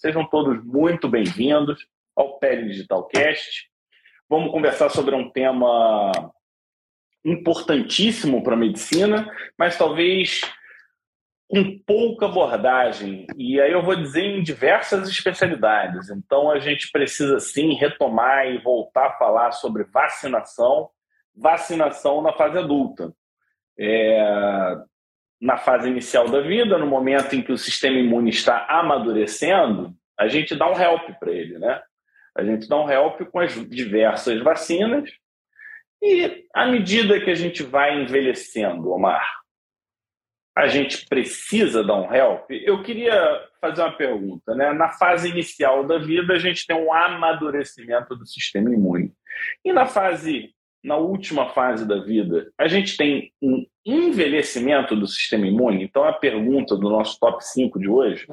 Sejam todos muito bem-vindos ao Pele Digital Cast. Vamos conversar sobre um tema importantíssimo para a medicina, mas talvez com pouca abordagem. E aí eu vou dizer em diversas especialidades. Então a gente precisa sim retomar e voltar a falar sobre vacinação, vacinação na fase adulta. É, na fase inicial da vida, no momento em que o sistema imune está amadurecendo, a gente dá um help para ele, né? A gente dá um help com as diversas vacinas e à medida que a gente vai envelhecendo, Omar, a gente precisa dar um help? Eu queria fazer uma pergunta, né? Na fase inicial da vida, a gente tem um amadurecimento do sistema imune. E na fase na última fase da vida, a gente tem um envelhecimento do sistema imune. Então, a pergunta do nosso top 5 de hoje,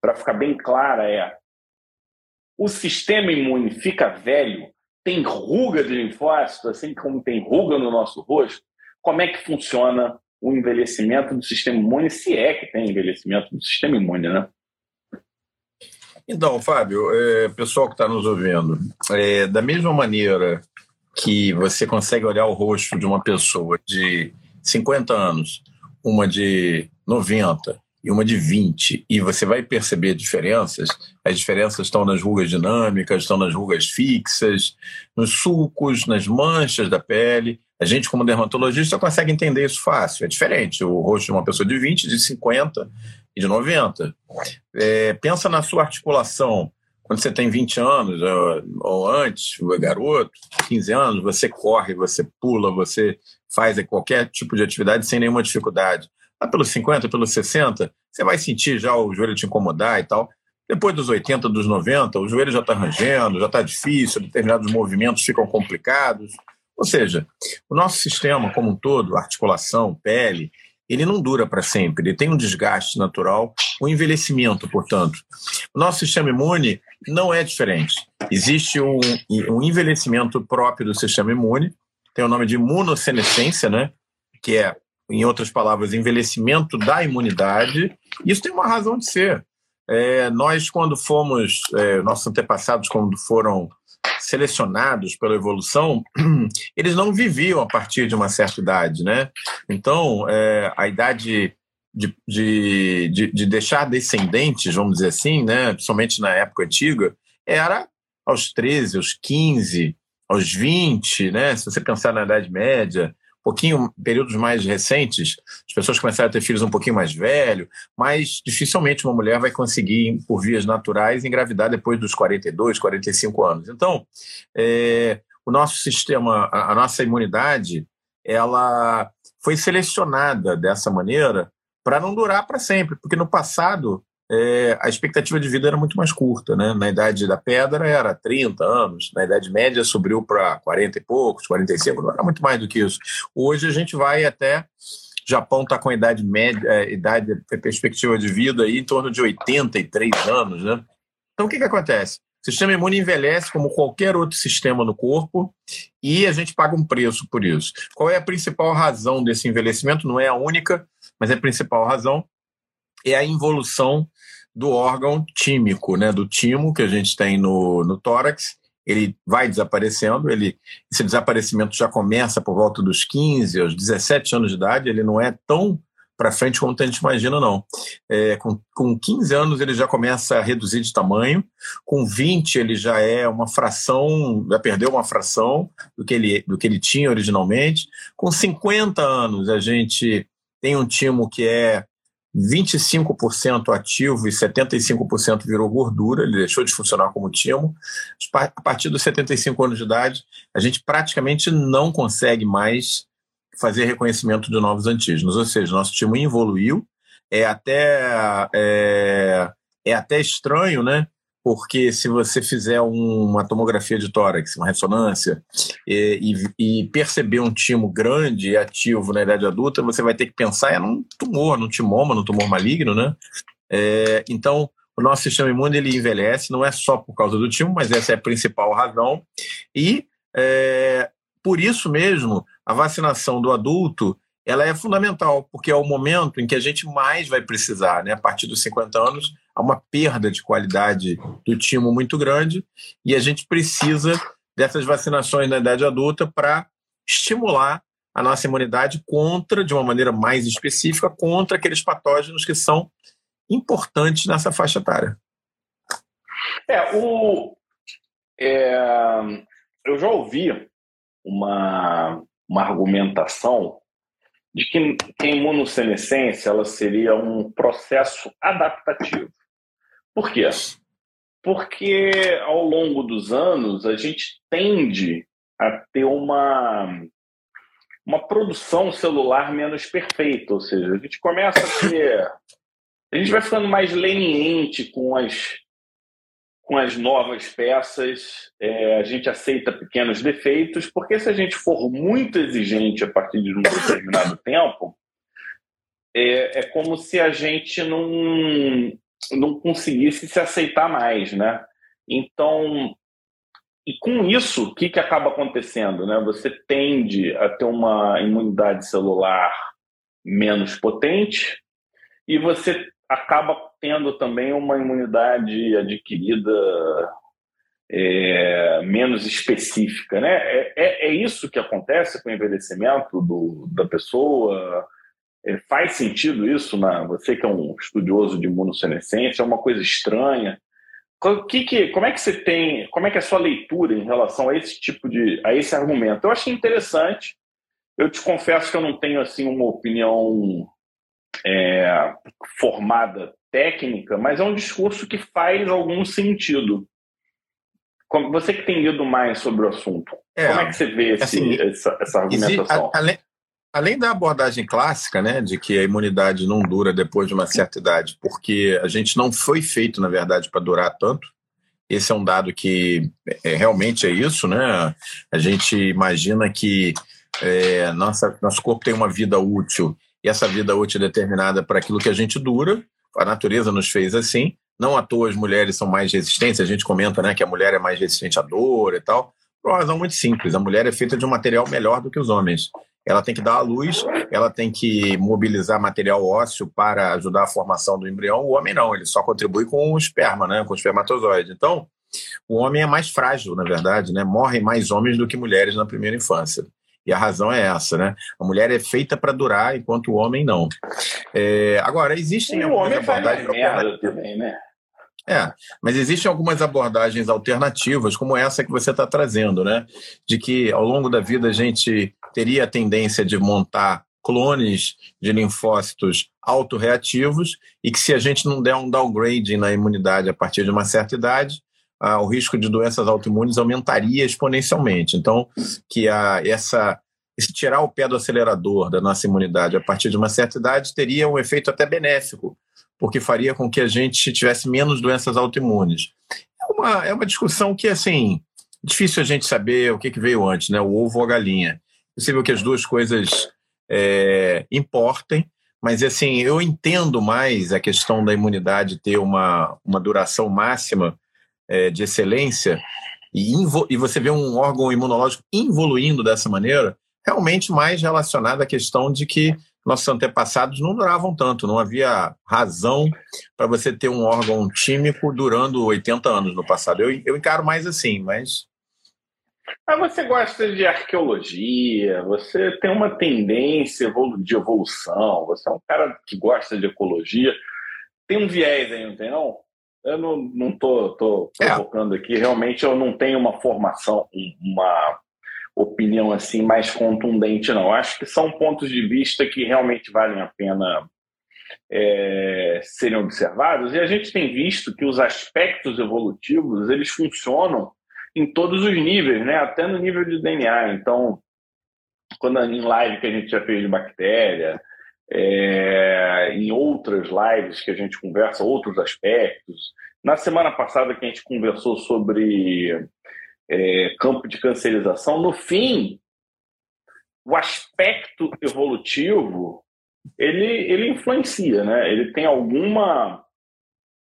para ficar bem clara, é: o sistema imune fica velho? Tem ruga de linfócito, assim como tem ruga no nosso rosto? Como é que funciona o envelhecimento do sistema imune, se é que tem envelhecimento do sistema imune, né? Então, Fábio, é, pessoal que está nos ouvindo, é, da mesma maneira que você consegue olhar o rosto de uma pessoa de 50 anos, uma de 90 e uma de 20, e você vai perceber diferenças. As diferenças estão nas rugas dinâmicas, estão nas rugas fixas, nos sulcos, nas manchas da pele. A gente, como dermatologista, consegue entender isso fácil. É diferente o rosto de uma pessoa de 20, de 50 e de 90. É, pensa na sua articulação quando você tem 20 anos ou antes, garoto, 15 anos, você corre, você pula, você faz qualquer tipo de atividade sem nenhuma dificuldade. Lá pelos 50, pelos 60, você vai sentir já o joelho te incomodar e tal. Depois dos 80, dos 90, o joelho já está rangendo, já está difícil, determinados movimentos ficam complicados. Ou seja, o nosso sistema como um todo, articulação, pele, ele não dura para sempre, ele tem um desgaste natural, um envelhecimento, portanto. O nosso sistema imune não é diferente. Existe um, um envelhecimento próprio do sistema imune, tem o nome de imunossenescência, né? que é, em outras palavras, envelhecimento da imunidade. Isso tem uma razão de ser. É, nós, quando fomos, é, nossos antepassados, quando foram selecionados pela evolução, eles não viviam a partir de uma certa idade, né? Então, é, a idade de, de, de, de, deixar descendentes, vamos dizer assim, né? Principalmente na época antiga, era aos 13, aos 15, aos 20, né? Se você pensar na Idade Média, pouquinho, períodos mais recentes, as pessoas começaram a ter filhos um pouquinho mais velhos, mas dificilmente uma mulher vai conseguir, por vias naturais, engravidar depois dos 42, 45 anos. Então, é, o nosso sistema, a, a nossa imunidade, ela foi selecionada dessa maneira para não durar para sempre, porque no passado é, a expectativa de vida era muito mais curta. Né? Na idade da pedra era 30 anos, na idade média subiu para 40 e poucos, 45, não era muito mais do que isso. Hoje a gente vai até. Japão está com a idade média, é, idade, perspectiva de vida aí em torno de 83 anos, né? Então o que, que acontece? O sistema imune envelhece como qualquer outro sistema no corpo e a gente paga um preço por isso. Qual é a principal razão desse envelhecimento? Não é a única, mas é a principal razão é a involução do órgão tímico, né, do timo que a gente tem no, no tórax. Ele vai desaparecendo, ele, esse desaparecimento já começa por volta dos 15 aos 17 anos de idade, ele não é tão para frente como a gente imagina, não. É, com, com 15 anos ele já começa a reduzir de tamanho, com 20 ele já é uma fração, já perdeu uma fração do que ele, do que ele tinha originalmente. Com 50 anos a gente tem um timo que é 25% ativo e 75% virou gordura, ele deixou de funcionar como timo. A partir dos 75 anos de idade, a gente praticamente não consegue mais fazer reconhecimento de novos antígenos, ou seja, nosso timo evoluiu. É até, é, é até estranho, né? Porque se você fizer uma tomografia de tórax, uma ressonância, e, e, e, perceber um timo grande e ativo na idade adulta, você vai ter que pensar é num tumor, num timoma, num tumor maligno, né? É, então, o nosso sistema imune ele envelhece, não é só por causa do timo, mas essa é a principal razão. E, é, por isso mesmo, a vacinação do adulto ela é fundamental, porque é o momento em que a gente mais vai precisar, né? A partir dos 50 anos, há uma perda de qualidade do timo muito grande e a gente precisa dessas vacinações na idade adulta para estimular a nossa imunidade contra, de uma maneira mais específica, contra aqueles patógenos que são importantes nessa faixa etária. É, o, é, eu já ouvi uma, uma argumentação de que, a imunossenescência ela seria um processo adaptativo. Por quê? Porque ao longo dos anos a gente tende a ter uma, uma produção celular menos perfeita, ou seja, a gente começa a ter. A gente vai ficando mais leniente com as com as novas peças, é, a gente aceita pequenos defeitos, porque se a gente for muito exigente a partir de um determinado tempo, é, é como se a gente não, não conseguisse se aceitar mais, né? Então, e com isso, o que, que acaba acontecendo? Né? Você tende a ter uma imunidade celular menos potente e você acaba tendo também uma imunidade adquirida é, menos específica. Né? É, é, é, isso que acontece com o envelhecimento do, da pessoa? É, faz sentido isso? Na, você que é um estudioso de imunossenescência, é uma coisa estranha. Que, que, como é que você tem, como é que é a sua leitura em relação a esse tipo de, a esse argumento? Eu achei interessante. Eu te confesso que eu não tenho assim uma opinião é, formada técnica, mas é um discurso que faz algum sentido. Você que tem lido mais sobre o assunto, é, como é que você vê esse, assim, essa, essa, argumentação? além, além, da abordagem clássica, né, de que a imunidade não dura depois de uma certa idade, porque a gente não foi feito, na verdade, para durar tanto. Esse é um dado que é, realmente é isso, né? A gente imagina que é, nossa, nosso corpo tem uma vida útil e essa vida útil é determinada para aquilo que a gente dura, a natureza nos fez assim. Não à toa as mulheres são mais resistentes, a gente comenta né, que a mulher é mais resistente à dor e tal, por uma razão muito simples. A mulher é feita de um material melhor do que os homens. Ela tem que dar à luz, ela tem que mobilizar material ósseo para ajudar a formação do embrião. O homem não, ele só contribui com o esperma, né, com o espermatozoide. Então, o homem é mais frágil, na verdade, né? Morrem mais homens do que mulheres na primeira infância. E a razão é essa, né? A mulher é feita para durar, enquanto o homem não. É, agora, existem e algumas o homem abordagens. Faz também, né? É, mas existem algumas abordagens alternativas, como essa que você está trazendo, né? De que ao longo da vida a gente teria a tendência de montar clones de linfócitos autorreativos e que se a gente não der um downgrade na imunidade a partir de uma certa idade, ah, o risco de doenças autoimunes aumentaria exponencialmente. Então, que a, essa, esse tirar o pé do acelerador da nossa imunidade a partir de uma certa idade teria um efeito até benéfico, porque faria com que a gente tivesse menos doenças autoimunes. É uma, é uma discussão que, assim, difícil a gente saber o que, que veio antes, né? o ovo ou a galinha. É possível que as duas coisas é, importem, mas assim, eu entendo mais a questão da imunidade ter uma, uma duração máxima é, de excelência e, e você vê um órgão imunológico evoluindo dessa maneira, realmente mais relacionado à questão de que nossos antepassados não duravam tanto, não havia razão para você ter um órgão tímico durando 80 anos no passado. Eu, eu encaro mais assim, mas. Mas você gosta de arqueologia, você tem uma tendência de evolução, você é um cara que gosta de ecologia. Tem um viés aí, não tem não? Eu não, não tô, tô é. provocando é. aqui. Realmente eu não tenho uma formação, uma opinião assim mais contundente, não. Acho que são pontos de vista que realmente valem a pena é, serem observados. E a gente tem visto que os aspectos evolutivos eles funcionam em todos os níveis, né? Até no nível de DNA. Então, quando em live que a gente já fez de bactéria, é, em outras lives que a gente conversa outros aspectos. Na semana passada que a gente conversou sobre é, campo de cancerização, no fim, o aspecto evolutivo ele, ele influencia, né? Ele tem alguma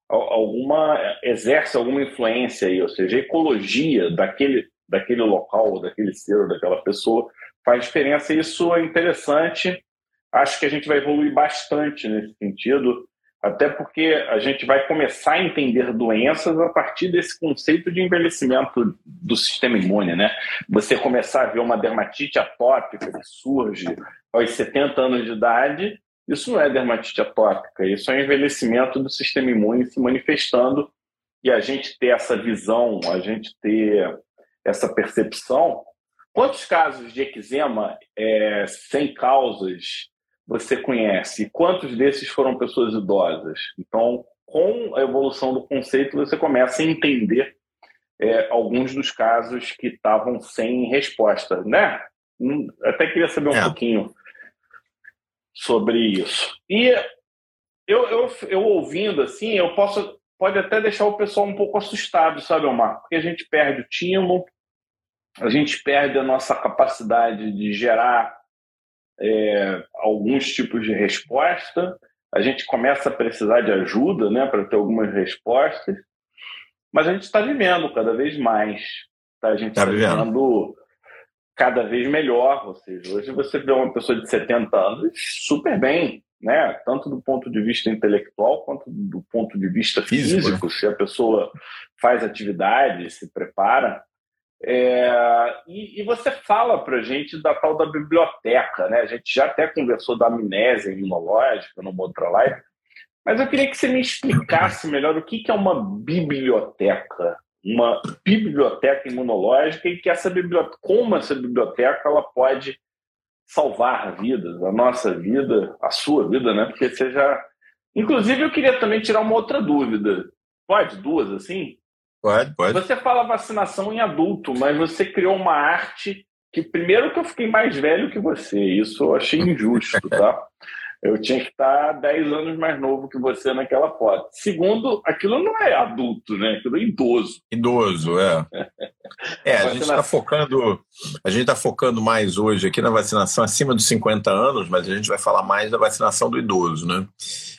alguma exerce alguma influência aí, ou seja, a ecologia daquele daquele local, daquele ser, daquela pessoa faz diferença. Isso é interessante Acho que a gente vai evoluir bastante nesse sentido. até porque a gente vai começar a entender doenças a partir desse conceito de envelhecimento do sistema imune, né? Você começar a ver uma dermatite atópica que surge aos 70 anos de idade, isso não é dermatite atópica, isso é envelhecimento do sistema imune se manifestando e a gente ter essa visão, a gente ter essa percepção. Quantos casos de eczema é, sem causas você conhece? Quantos desses foram pessoas idosas? Então, com a evolução do conceito, você começa a entender é, alguns dos casos que estavam sem resposta, né? Hum, até queria saber um é. pouquinho sobre isso. E eu, eu, eu ouvindo assim, eu posso pode até deixar o pessoal um pouco assustado, sabe, Omar? Porque a gente perde o timo, a gente perde a nossa capacidade de gerar é, alguns tipos de resposta, a gente começa a precisar de ajuda né, para ter algumas respostas, mas a gente está vivendo cada vez mais. Tá? A gente está tá vivendo cada vez melhor. Ou seja, hoje você vê uma pessoa de 70 anos super bem, né? tanto do ponto de vista intelectual quanto do ponto de vista físico. físico se a pessoa faz atividade, se prepara. É, e, e, você fala para a gente da tal da biblioteca, né? A gente já até conversou da amnésia imunológica numa outra live, mas eu queria que você me explicasse melhor o que, que é uma biblioteca, uma biblioteca imunológica e que essa biblioteca, como essa biblioteca ela pode salvar vidas, a nossa vida, a sua vida, né? Porque você já, inclusive, eu queria também tirar uma outra dúvida. Pode duas assim? Pode, pode. Você fala vacinação em adulto, mas você criou uma arte que, primeiro, que eu fiquei mais velho que você. Isso eu achei injusto, tá? Eu tinha que estar 10 anos mais novo que você naquela foto. Segundo, aquilo não é adulto, né? Aquilo é idoso. Idoso, é. É, a, a gente está focando, a gente está focando mais hoje aqui na vacinação acima dos 50 anos, mas a gente vai falar mais da vacinação do idoso, né?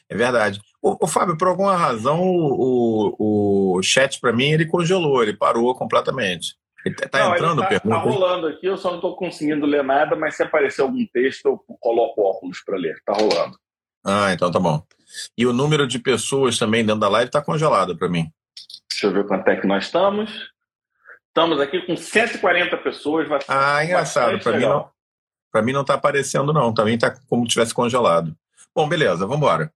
É verdade. O, o Fábio, por alguma razão, o, o chat para mim ele congelou, ele parou completamente. Ele tá, tá não, entrando ele tá, pergunta? Tá rolando aqui, eu só não estou conseguindo ler nada, mas se aparecer algum texto, eu coloco óculos para ler. Tá rolando. Ah, então tá bom. E o número de pessoas também dentro da live está congelado para mim. Deixa eu ver quanto é que nós estamos. Estamos aqui com 140 pessoas. Ah, engraçado. Para mim não. Para mim não está aparecendo não. Também está como se tivesse congelado. Bom, beleza. Vamos embora.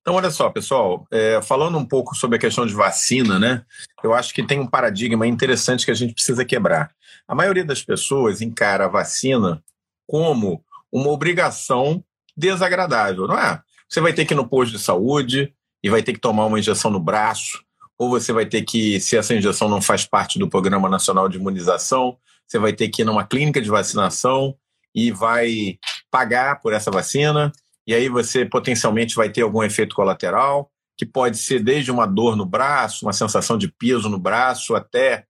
Então, olha só, pessoal, é, falando um pouco sobre a questão de vacina, né? Eu acho que tem um paradigma interessante que a gente precisa quebrar. A maioria das pessoas encara a vacina como uma obrigação desagradável, não é? Você vai ter que ir no posto de saúde e vai ter que tomar uma injeção no braço, ou você vai ter que, se essa injeção não faz parte do Programa Nacional de Imunização, você vai ter que ir numa clínica de vacinação e vai pagar por essa vacina e aí você potencialmente vai ter algum efeito colateral, que pode ser desde uma dor no braço, uma sensação de peso no braço, até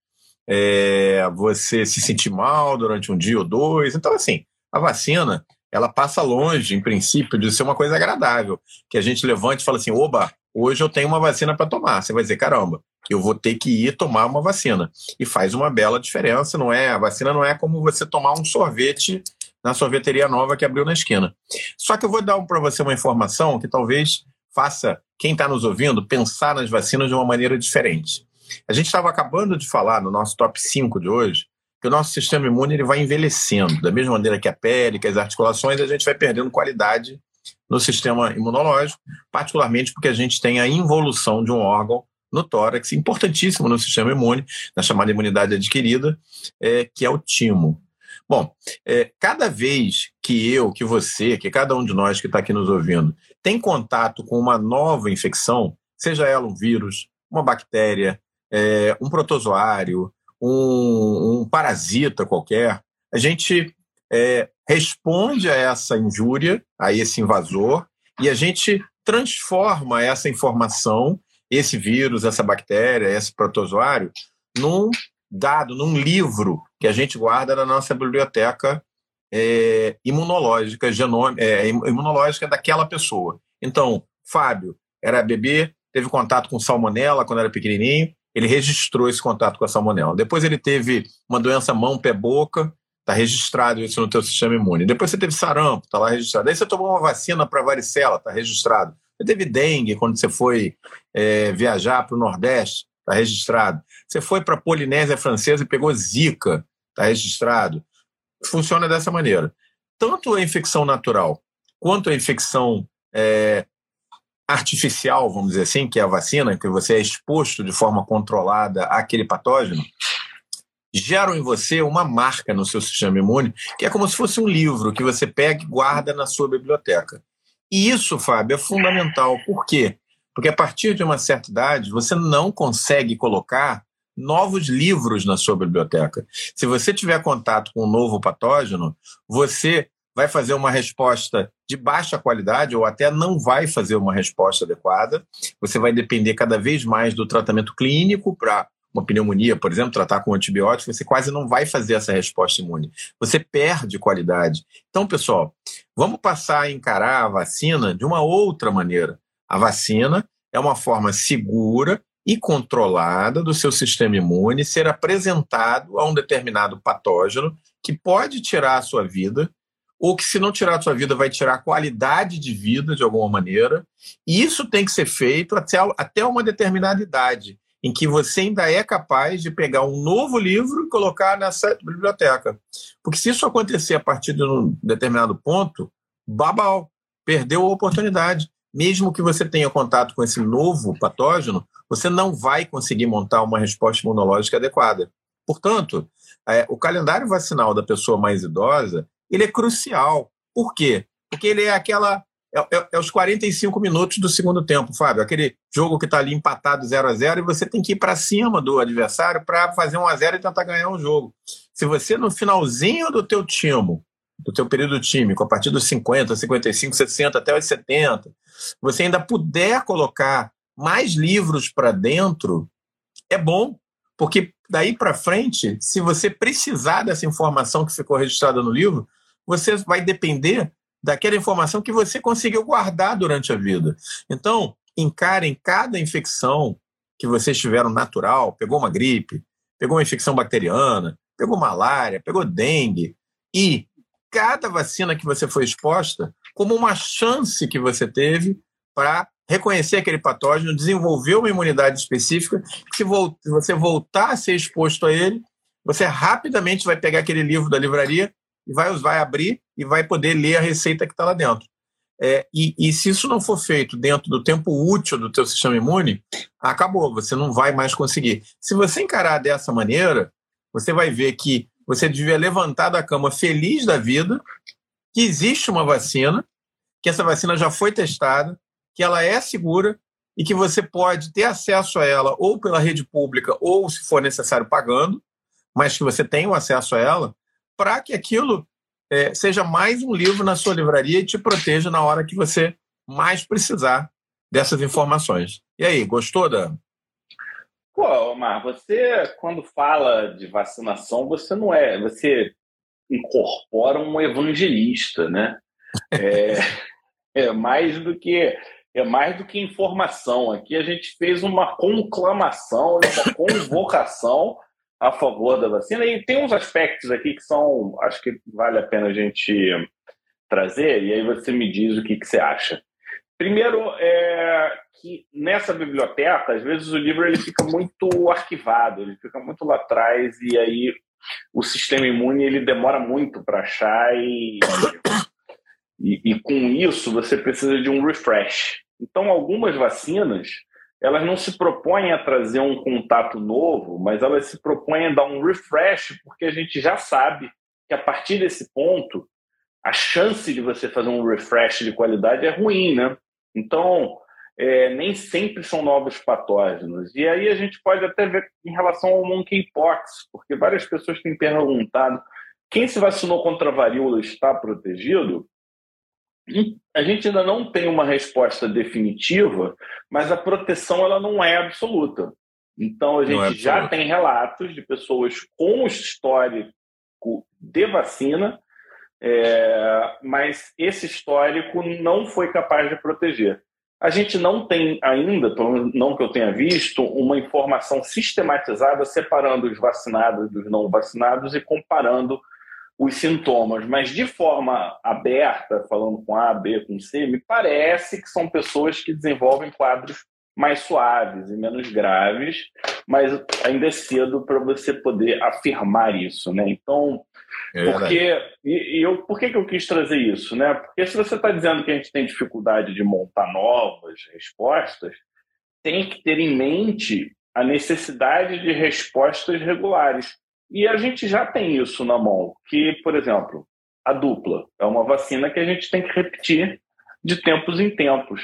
é, você se sentir mal durante um dia ou dois. Então, assim, a vacina ela passa longe, em princípio, de ser uma coisa agradável, que a gente levante e fala assim, oba, hoje eu tenho uma vacina para tomar. Você vai dizer, caramba, eu vou ter que ir tomar uma vacina. E faz uma bela diferença, não é? A vacina não é como você tomar um sorvete na sorveteria nova que abriu na esquina. Só que eu vou dar para você uma informação que talvez faça quem está nos ouvindo pensar nas vacinas de uma maneira diferente. A gente estava acabando de falar no nosso top 5 de hoje que o nosso sistema imune ele vai envelhecendo. Da mesma maneira que a pele, que as articulações, a gente vai perdendo qualidade no sistema imunológico, particularmente porque a gente tem a involução de um órgão no tórax, importantíssimo no sistema imune, na chamada imunidade adquirida, é, que é o timo. Bom, é, cada vez que eu, que você, que cada um de nós que está aqui nos ouvindo, tem contato com uma nova infecção, seja ela um vírus, uma bactéria, é, um protozoário, um, um, parasita qualquer, a gente é, responde a essa injúria, a esse invasor, e a gente transforma essa informação, esse vírus, essa bactéria, esse protozoário, num dado num livro que a gente guarda na nossa biblioteca é, imunológica, genome, é, imunológica daquela pessoa. Então, Fábio era bebê, teve contato com salmonela quando era pequenininho, ele registrou esse contato com a salmonela. Depois ele teve uma doença mão, pé, boca, está registrado isso no teu sistema imune. Depois você teve sarampo, está lá registrado. Aí você tomou uma vacina para varicela, está registrado. Você teve dengue quando você foi é, viajar para o Nordeste, está registrado. Você foi para a Polinésia Francesa e pegou Zika, está registrado. Funciona dessa maneira. Tanto a infecção natural quanto a infecção é, artificial, vamos dizer assim, que é a vacina, que você é exposto de forma controlada àquele patógeno, geram em você uma marca no seu sistema imune, que é como se fosse um livro que você pega e guarda na sua biblioteca. E isso, Fábio, é fundamental. Por quê? Porque a partir de uma certa idade, você não consegue colocar novos livros na sua biblioteca. Se você tiver contato com um novo patógeno, você vai fazer uma resposta de baixa qualidade ou até não vai fazer uma resposta adequada. Você vai depender cada vez mais do tratamento clínico para uma pneumonia, por exemplo, tratar com antibiótico, você quase não vai fazer essa resposta imune. Você perde qualidade. Então, pessoal, vamos passar a encarar a vacina de uma outra maneira. A vacina é uma forma segura e controlada do seu sistema imune ser apresentado a um determinado patógeno que pode tirar a sua vida ou que se não tirar a sua vida vai tirar a qualidade de vida de alguma maneira. E isso tem que ser feito até, até uma determinada idade, em que você ainda é capaz de pegar um novo livro e colocar nessa biblioteca. Porque se isso acontecer a partir de um determinado ponto, babau, perdeu a oportunidade. Mesmo que você tenha contato com esse novo patógeno, você não vai conseguir montar uma resposta imunológica adequada. Portanto, é, o calendário vacinal da pessoa mais idosa ele é crucial. Por quê? Porque ele é aquela. É, é, é os 45 minutos do segundo tempo, Fábio. Aquele jogo que está ali empatado 0 a 0 e você tem que ir para cima do adversário para fazer 1 a 0 e tentar ganhar um jogo. Se você, no finalzinho do teu time, do teu período tímico, a partir dos 50, 55, 60 até os 70, você ainda puder colocar mais livros para dentro, é bom, porque daí para frente, se você precisar dessa informação que ficou registrada no livro, você vai depender daquela informação que você conseguiu guardar durante a vida. Então, encarem cada infecção que vocês tiveram natural, pegou uma gripe, pegou uma infecção bacteriana, pegou malária, pegou dengue, e cada vacina que você foi exposta como uma chance que você teve para reconhecer aquele patógeno, desenvolver uma imunidade específica, que se você voltar a ser exposto a ele, você rapidamente vai pegar aquele livro da livraria e vai, vai abrir e vai poder ler a receita que está lá dentro. É, e, e, se isso não for feito dentro do tempo útil do teu sistema imune, acabou, você não vai mais conseguir. Se você encarar dessa maneira, você vai ver que você devia levantar da cama feliz da vida, que existe uma vacina, que essa vacina já foi testada, que ela é segura e que você pode ter acesso a ela ou pela rede pública ou, se for necessário, pagando, mas que você tenha o acesso a ela, para que aquilo é, seja mais um livro na sua livraria e te proteja na hora que você mais precisar dessas informações. E aí, gostou da. Pô, Omar, você, quando fala de vacinação, você não é. Você incorpora um evangelista, né? É, é mais do que. É mais do que informação. Aqui a gente fez uma conclamação, uma convocação a favor da vacina. E tem uns aspectos aqui que são, acho que vale a pena a gente trazer, e aí você me diz o que, que você acha. Primeiro, é que nessa biblioteca, às vezes o livro ele fica muito arquivado, ele fica muito lá atrás, e aí o sistema imune ele demora muito para achar, e, e, e com isso você precisa de um refresh. Então, algumas vacinas elas não se propõem a trazer um contato novo, mas elas se propõem a dar um refresh, porque a gente já sabe que a partir desse ponto, a chance de você fazer um refresh de qualidade é ruim, né? Então, é, nem sempre são novos patógenos. E aí a gente pode até ver em relação ao monkeypox, porque várias pessoas têm perguntado quem se vacinou contra a varíola está protegido? a gente ainda não tem uma resposta definitiva, mas a proteção ela não é absoluta. Então a gente é já tem relatos de pessoas com histórico de vacina, é, mas esse histórico não foi capaz de proteger. A gente não tem ainda, não que eu tenha visto, uma informação sistematizada separando os vacinados dos não vacinados e comparando os sintomas, mas de forma aberta, falando com A, B, com C, me parece que são pessoas que desenvolvem quadros mais suaves e menos graves, mas ainda é cedo para você poder afirmar isso, né? Então, é porque e, e, eu por que, que eu quis trazer isso, né? Porque se você está dizendo que a gente tem dificuldade de montar novas respostas, tem que ter em mente a necessidade de respostas regulares. E a gente já tem isso na mão, que, por exemplo, a dupla é uma vacina que a gente tem que repetir de tempos em tempos.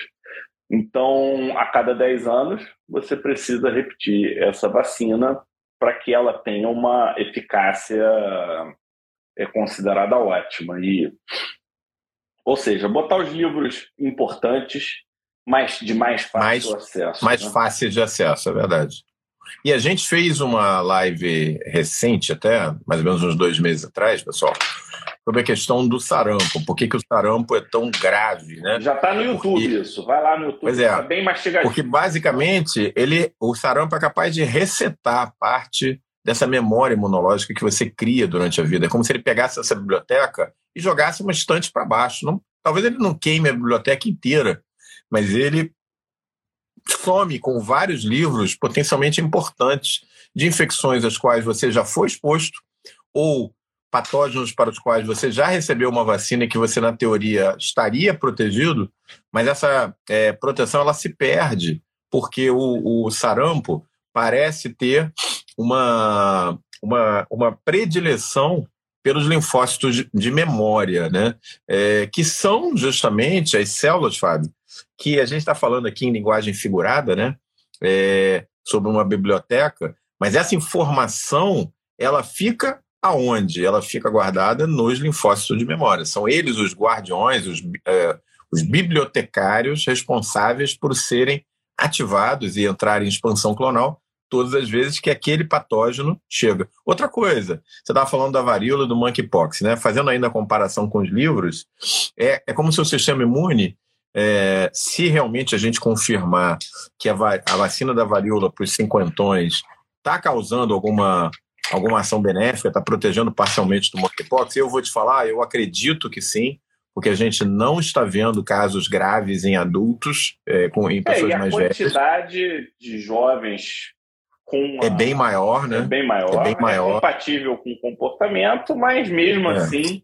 Então, a cada 10 anos, você precisa repetir essa vacina para que ela tenha uma eficácia é, considerada ótima. E, ou seja, botar os livros importantes mais, de mais fácil mais, acesso. Mais né? fácil de acesso, é verdade. E a gente fez uma live recente, até mais ou menos uns dois meses atrás, pessoal, sobre a questão do sarampo. Por que, que o sarampo é tão grave, né? Já está no YouTube porque... isso. Vai lá no YouTube, pois é, tá bem mastigadinho. Porque basicamente ele, o sarampo é capaz de resetar parte dessa memória imunológica que você cria durante a vida. É como se ele pegasse essa biblioteca e jogasse uma estante para baixo. Não, talvez ele não queime a biblioteca inteira, mas ele some com vários livros potencialmente importantes de infecções às quais você já foi exposto ou patógenos para os quais você já recebeu uma vacina e que você, na teoria, estaria protegido, mas essa é, proteção ela se perde porque o, o sarampo parece ter uma, uma, uma predileção pelos linfócitos de, memória, né? É, que são justamente as células, Fábio, que a gente está falando aqui em linguagem figurada, né? É, sobre uma biblioteca, mas essa informação ela fica aonde? Ela fica guardada nos linfócitos de memória. São eles os guardiões, os, é, os bibliotecários responsáveis por serem ativados e entrarem em expansão clonal todas as vezes que aquele patógeno chega. Outra coisa, você estava falando da varíola do monkeypox, né? Fazendo ainda a comparação com os livros, é, é como se o sistema imune, é, se realmente a gente confirmar que a, a vacina da varíola para os cinquentões está causando alguma, alguma ação benéfica, está protegendo parcialmente do monkeypox, eu vou te falar, eu acredito que sim, porque a gente não está vendo casos graves em adultos, é, com, em pessoas é, mais velhas. a quantidade de jovens com é bem maior, né? É bem maior, é, bem maior. é compatível com o comportamento, mas mesmo é. assim,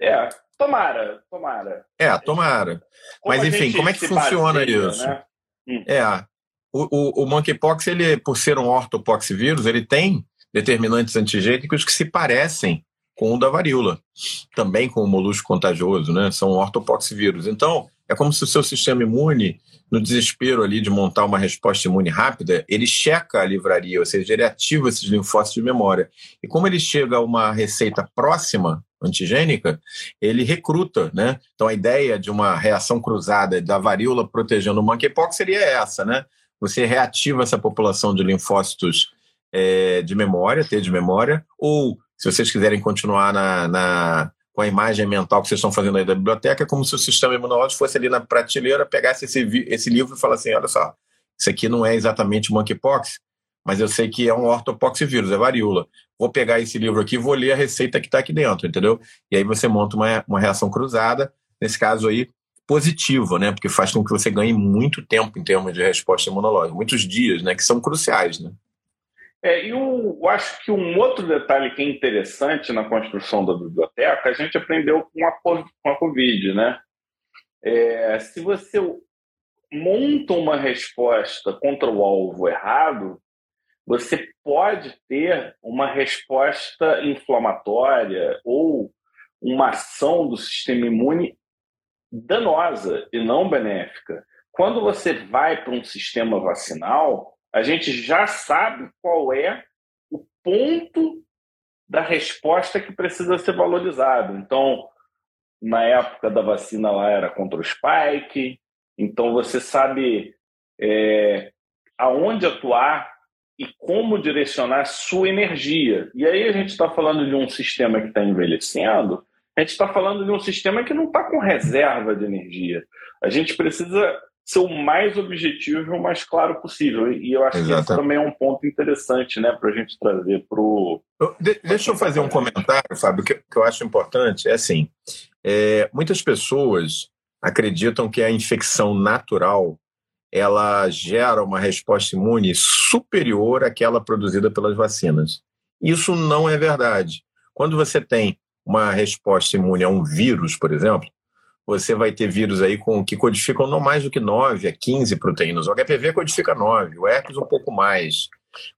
é, tomara, tomara. É, tomara. Como mas enfim, como é que funciona baseia, isso? Né? Hum. É, o, o, o monkeypox, ele, por ser um ortopoxvírus, ele tem determinantes antigênicos que se parecem com o da varíola, também com o molusco contagioso, né? São ortopoxvírus. Então, é como se o seu sistema imune no desespero ali de montar uma resposta imune rápida, ele checa a livraria, ou seja, ele ativa esses linfócitos de memória. E como ele chega a uma receita próxima, antigênica, ele recruta, né? Então a ideia de uma reação cruzada da varíola protegendo o monkeypox seria essa, né? Você reativa essa população de linfócitos é, de memória, T de memória, ou se vocês quiserem continuar na, na com a imagem mental que vocês estão fazendo aí da biblioteca, é como se o sistema imunológico fosse ali na prateleira, pegasse esse, esse livro e falasse assim, olha só, isso aqui não é exatamente monkeypox, mas eu sei que é um ortopoxvírus, é varíola. Vou pegar esse livro aqui e vou ler a receita que está aqui dentro, entendeu? E aí você monta uma, uma reação cruzada, nesse caso aí, positiva, né? Porque faz com que você ganhe muito tempo em termos de resposta imunológica, muitos dias, né? Que são cruciais, né? É, e eu acho que um outro detalhe que é interessante na construção da biblioteca, a gente aprendeu com a, com a Covid, né? É, se você monta uma resposta contra o alvo errado, você pode ter uma resposta inflamatória ou uma ação do sistema imune danosa e não benéfica. Quando você vai para um sistema vacinal, a gente já sabe qual é o ponto da resposta que precisa ser valorizado. Então, na época da vacina lá era contra o spike, então você sabe é, aonde atuar e como direcionar sua energia. E aí a gente está falando de um sistema que está envelhecendo, a gente está falando de um sistema que não está com reserva de energia. A gente precisa ser o mais objetivo e o mais claro possível. E eu acho Exato. que isso também é um ponto interessante né, para a gente trazer para o. De, deixa eu fazer um comentário, Fábio, que, que eu acho importante. É assim: é, muitas pessoas acreditam que a infecção natural ela gera uma resposta imune superior àquela produzida pelas vacinas. Isso não é verdade. Quando você tem uma resposta imune a um vírus, por exemplo, você vai ter vírus aí com que codificam não mais do que 9 a 15 proteínas. O HPV codifica 9, o herpes um pouco mais.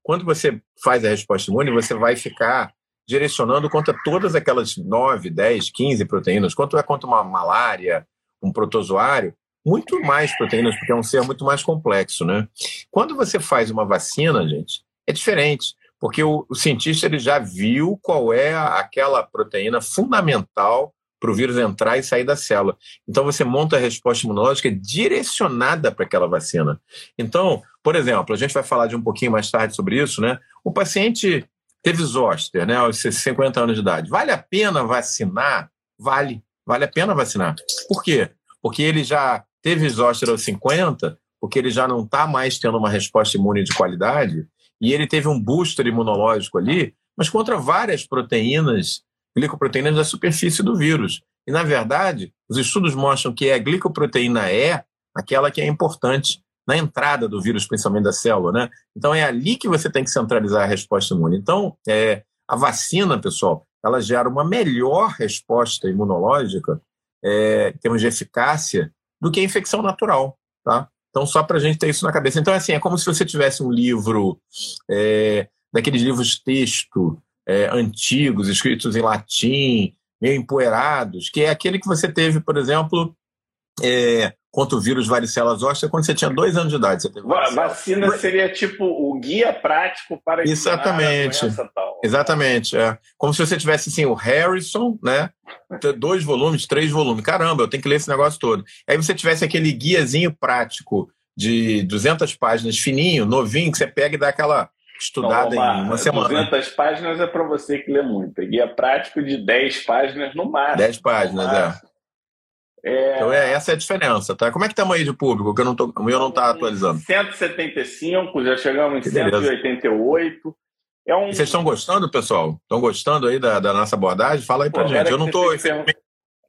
Quando você faz a resposta imune, você vai ficar direcionando contra todas aquelas 9, 10, 15 proteínas. Quanto é contra uma malária, um protozoário, muito mais proteínas, porque é um ser muito mais complexo, né? Quando você faz uma vacina, gente, é diferente, porque o, o cientista ele já viu qual é aquela proteína fundamental para o vírus entrar e sair da célula. Então você monta a resposta imunológica direcionada para aquela vacina. Então, por exemplo, a gente vai falar de um pouquinho mais tarde sobre isso, né? O paciente teve zoster, né, aos 50 anos de idade. Vale a pena vacinar? Vale. Vale a pena vacinar. Por quê? Porque ele já teve zoster aos 50, porque ele já não está mais tendo uma resposta imune de qualidade, e ele teve um booster imunológico ali, mas contra várias proteínas glicoproteínas da superfície do vírus. E, na verdade, os estudos mostram que a glicoproteína E, aquela que é importante na entrada do vírus, principalmente da célula, né? Então, é ali que você tem que centralizar a resposta imune. Então, é, a vacina, pessoal, ela gera uma melhor resposta imunológica, é, em termos de eficácia, do que a infecção natural, tá? Então, só para a gente ter isso na cabeça. Então, assim, é como se você tivesse um livro, é, daqueles livros texto, é, antigos, escritos em latim, meio empoeirados, que é aquele que você teve, por exemplo, é, contra o vírus varicela zoster quando você tinha dois anos de idade. Você teve vacina seria tipo o guia prático para Exatamente. Tal. Exatamente. É. Como se você tivesse assim, o Harrison, né? Dois volumes, três volumes. Caramba, eu tenho que ler esse negócio todo. Aí você tivesse aquele guiazinho prático de 200 páginas, fininho, novinho, que você pega e dá aquela estudada então, uma, em uma semana. 200 páginas é para você que lê muito. Guia prático de 10 páginas no máximo. 10 páginas, é. É... Então é, essa é a diferença, tá? Como é que tá aí de público? Que eu não tô, o meu não está atualizando. 175, já chegamos em 188. É um... Vocês estão gostando, pessoal? Estão gostando aí da, da nossa abordagem? Fala aí pra Pô, gente. Eu não estou.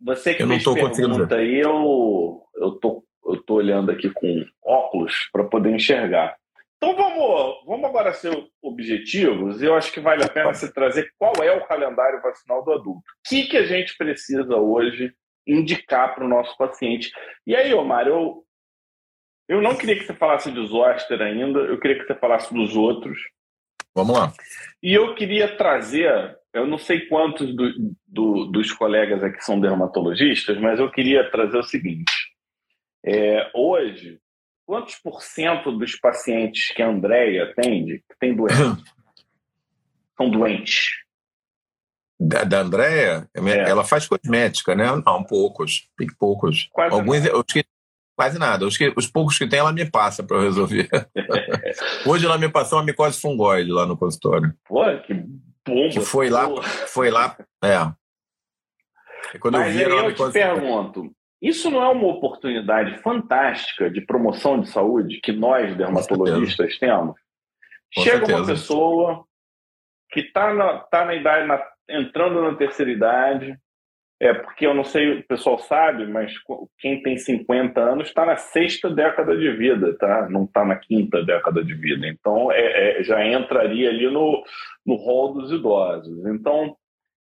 Você que eu não tô pergunta aí, eu, eu, tô, eu tô olhando aqui com óculos para poder enxergar. Então vamos, vamos agora ser objetivos. Eu acho que vale a pena você trazer qual é o calendário vacinal do adulto. O que, que a gente precisa hoje indicar para o nosso paciente? E aí, Omar, eu, eu não queria que você falasse de zoster ainda, eu queria que você falasse dos outros. Vamos lá. E eu queria trazer, eu não sei quantos do, do, dos colegas aqui são dermatologistas, mas eu queria trazer o seguinte. É, hoje, quantos por cento dos pacientes que a Andrea atende que tem doença? São doentes. Da, da Andrea, é. ela faz cosmética, né? Não, poucos, poucos. Quase Alguns, nada. Que, quase nada. Os, que, os poucos que tem, ela me passa para eu resolver. Hoje ela me passou uma micose fungoide lá no consultório. Pô, que bom. Que foi lá, foi lá, é. E quando Mas eu vi, aí eu te pergunto, isso não é uma oportunidade fantástica de promoção de saúde que nós, dermatologistas, temos? Com Chega certeza. uma pessoa que está na, tá na idade, na, entrando na terceira idade, é porque eu não sei, o pessoal sabe, mas quem tem 50 anos está na sexta década de vida, tá? Não está na quinta década de vida. Então, é, é, já entraria ali no, no rol dos idosos. Então,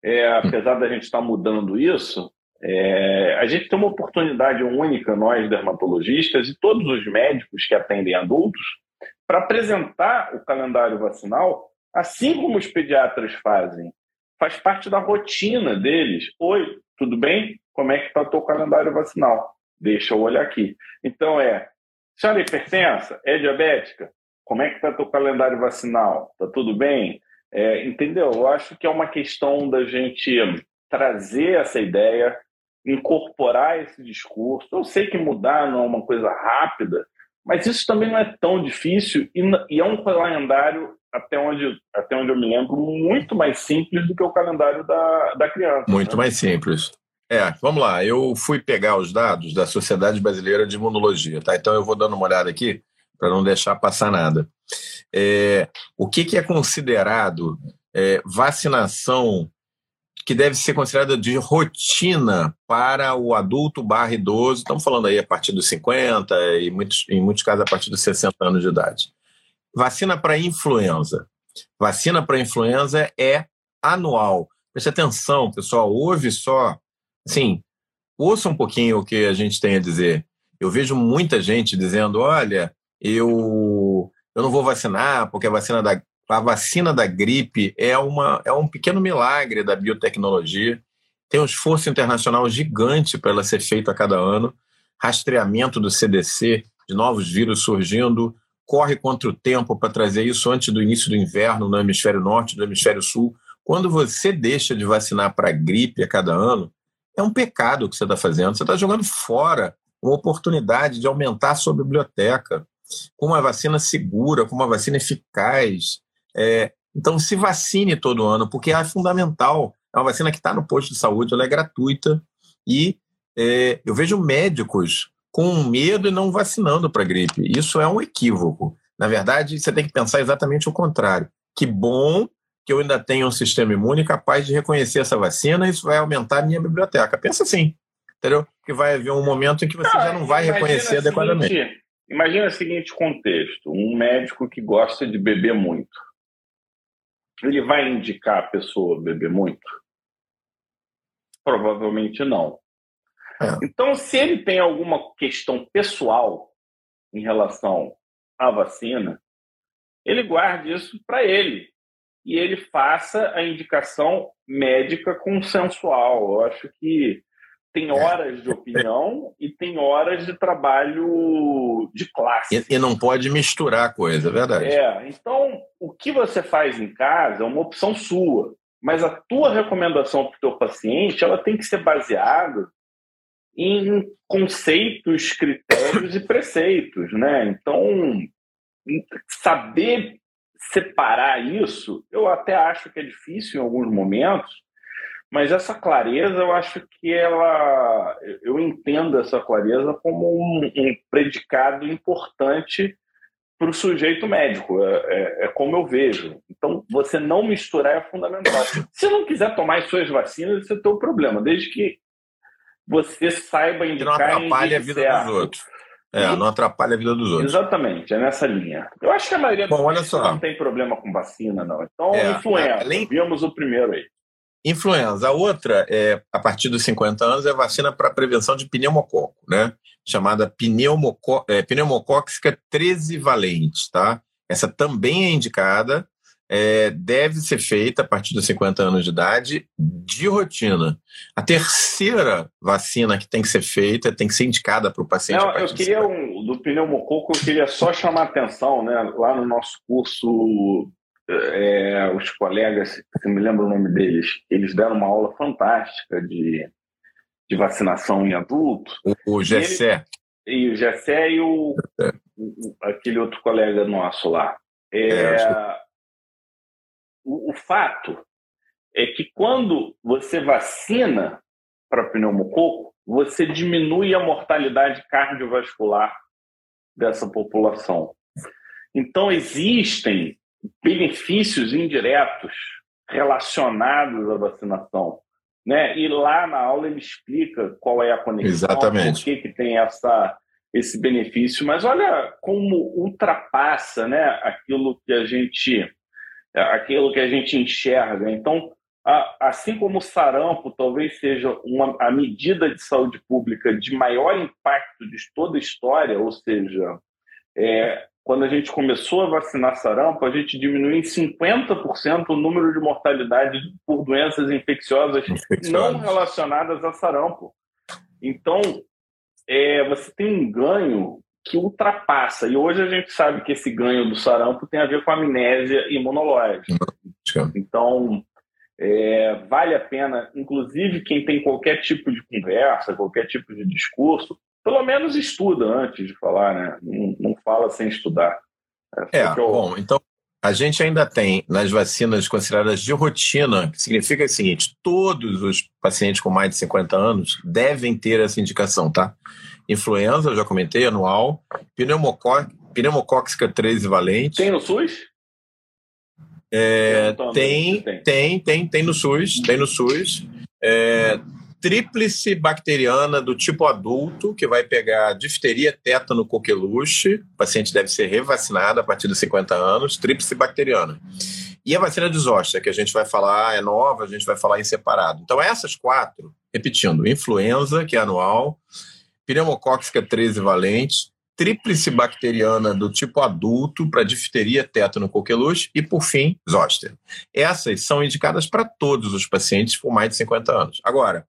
é, apesar da gente estar tá mudando isso, é, a gente tem uma oportunidade única, nós dermatologistas e todos os médicos que atendem adultos, para apresentar o calendário vacinal, assim como os pediatras fazem. Faz parte da rotina deles. Oi, tudo bem? Como é que está o teu calendário vacinal? Deixa eu olhar aqui. Então é, senhora é hipertensa? É diabética? Como é que está o teu calendário vacinal? Está tudo bem? É, entendeu? Eu acho que é uma questão da gente trazer essa ideia, incorporar esse discurso. Eu sei que mudar não é uma coisa rápida, mas isso também não é tão difícil e, é um calendário, até onde, até onde eu me lembro, muito mais simples do que o calendário da, da criança. Muito né? mais simples. É, vamos lá. Eu fui pegar os dados da Sociedade Brasileira de Imunologia, tá? Então eu vou dando uma olhada aqui para não deixar passar nada. É, o que, que é considerado é, vacinação que deve ser considerada de rotina para o adulto barra idoso? Estamos falando aí a partir dos 50 e muitos, em muitos casos a partir dos 60 anos de idade. Vacina para influenza. Vacina para influenza é anual. Preste atenção, pessoal, ouve só Sim, ouça um pouquinho o que a gente tem a dizer. Eu vejo muita gente dizendo: olha, eu, eu não vou vacinar porque a vacina da, a vacina da gripe é, uma, é um pequeno milagre da biotecnologia. Tem um esforço internacional gigante para ela ser feita a cada ano. Rastreamento do CDC, de novos vírus surgindo, corre contra o tempo para trazer isso antes do início do inverno no hemisfério norte, no hemisfério sul. Quando você deixa de vacinar para gripe a cada ano, é um pecado o que você está fazendo. Você está jogando fora uma oportunidade de aumentar a sua biblioteca com uma vacina segura, com uma vacina eficaz. É, então, se vacine todo ano, porque é fundamental. É uma vacina que está no posto de saúde, ela é gratuita. E é, eu vejo médicos com medo e não vacinando para gripe. Isso é um equívoco. Na verdade, você tem que pensar exatamente o contrário. Que bom que eu ainda tenho um sistema imune capaz de reconhecer essa vacina isso vai aumentar a minha biblioteca. Pensa assim, entendeu? Que vai haver um momento em que você não, já não vai reconhecer adequadamente. Seguinte, imagina o seguinte contexto: um médico que gosta de beber muito. Ele vai indicar a pessoa beber muito? Provavelmente não. É. Então, se ele tem alguma questão pessoal em relação à vacina, ele guarde isso para ele e ele faça a indicação médica consensual. Eu acho que tem é. horas de opinião e tem horas de trabalho de classe. E, e, não pode misturar a coisa, é verdade. É, então o que você faz em casa é uma opção sua, mas a tua recomendação para o teu paciente ela tem que ser baseada em conceitos, critérios e preceitos, né? Então saber separar isso, eu até acho que é difícil em alguns momentos, mas essa clareza, eu acho que ela. Eu entendo essa clareza como um, um predicado importante para o sujeito médico. É, é, é, como eu vejo. Então, você não misturar é fundamental. Se não quiser tomar as suas vacinas, esse é o teu problema, desde que você saiba indicar. Que não atrapalhe a vida certo. dos outros. É, não atrapalha a vida dos outros. Exatamente, é nessa linha. Eu acho que a maioria Bom, olha só. não tem problema com vacina, não. Então, é, influenza. Além... Vimos o primeiro aí. Influenza. A outra, é, a partir dos 50 anos, é vacina para prevenção de pneumococo, né? Chamada pneumoco... é, pneumocóxica 13 valente, tá? Essa também é indicada é, deve ser feita a partir dos 50 anos de idade de rotina. A terceira vacina que tem que ser feita tem que ser indicada para o paciente. Não, eu queria um, do pneumococo, eu queria só chamar a atenção, né? Lá no nosso curso, é, os colegas, se me lembro o nome deles, eles deram uma aula fantástica de, de vacinação em adulto. O, o Gessé. E, e o Gessé e o, é. aquele outro colega nosso lá. É, é o, o fato é que quando você vacina para pneumococo, você diminui a mortalidade cardiovascular dessa população. Então, existem benefícios indiretos relacionados à vacinação. Né? E lá na aula ele explica qual é a conexão, Exatamente. por que, que tem essa, esse benefício. Mas olha como ultrapassa né, aquilo que a gente aquilo que a gente enxerga. Então, assim como o sarampo talvez seja uma, a medida de saúde pública de maior impacto de toda a história, ou seja, é, quando a gente começou a vacinar sarampo, a gente diminuiu em 50% o número de mortalidade por doenças infecciosas, infecciosas. não relacionadas a sarampo. Então, é, você tem um ganho que ultrapassa. E hoje a gente sabe que esse ganho do sarampo tem a ver com a amnésia imunológica. Então, é, vale a pena, inclusive quem tem qualquer tipo de conversa, qualquer tipo de discurso, pelo menos estuda antes de falar, né? Não, não fala sem estudar. É, é eu... bom, então a gente ainda tem nas vacinas consideradas de rotina, que significa o seguinte: todos os pacientes com mais de 50 anos devem ter essa indicação, tá? Influenza, eu já comentei, anual, pneumocó pneumocóxica 3 valente. Tem no SUS? É, tem, tem, tem, tem no SUS, tem no SUS. É, tríplice bacteriana do tipo adulto, que vai pegar difteria, tétano, coqueluche. O paciente deve ser revacinado a partir dos 50 anos, tríplice bacteriana. E a vacina de zoster, que a gente vai falar, é nova, a gente vai falar em separado. Então, essas quatro, repetindo, influenza, que é anual, pneumocóxica 13 valente, tríplice bacteriana do tipo adulto para difteria, tétano, coqueluche e, por fim, zoster. Essas são indicadas para todos os pacientes com mais de 50 anos. Agora,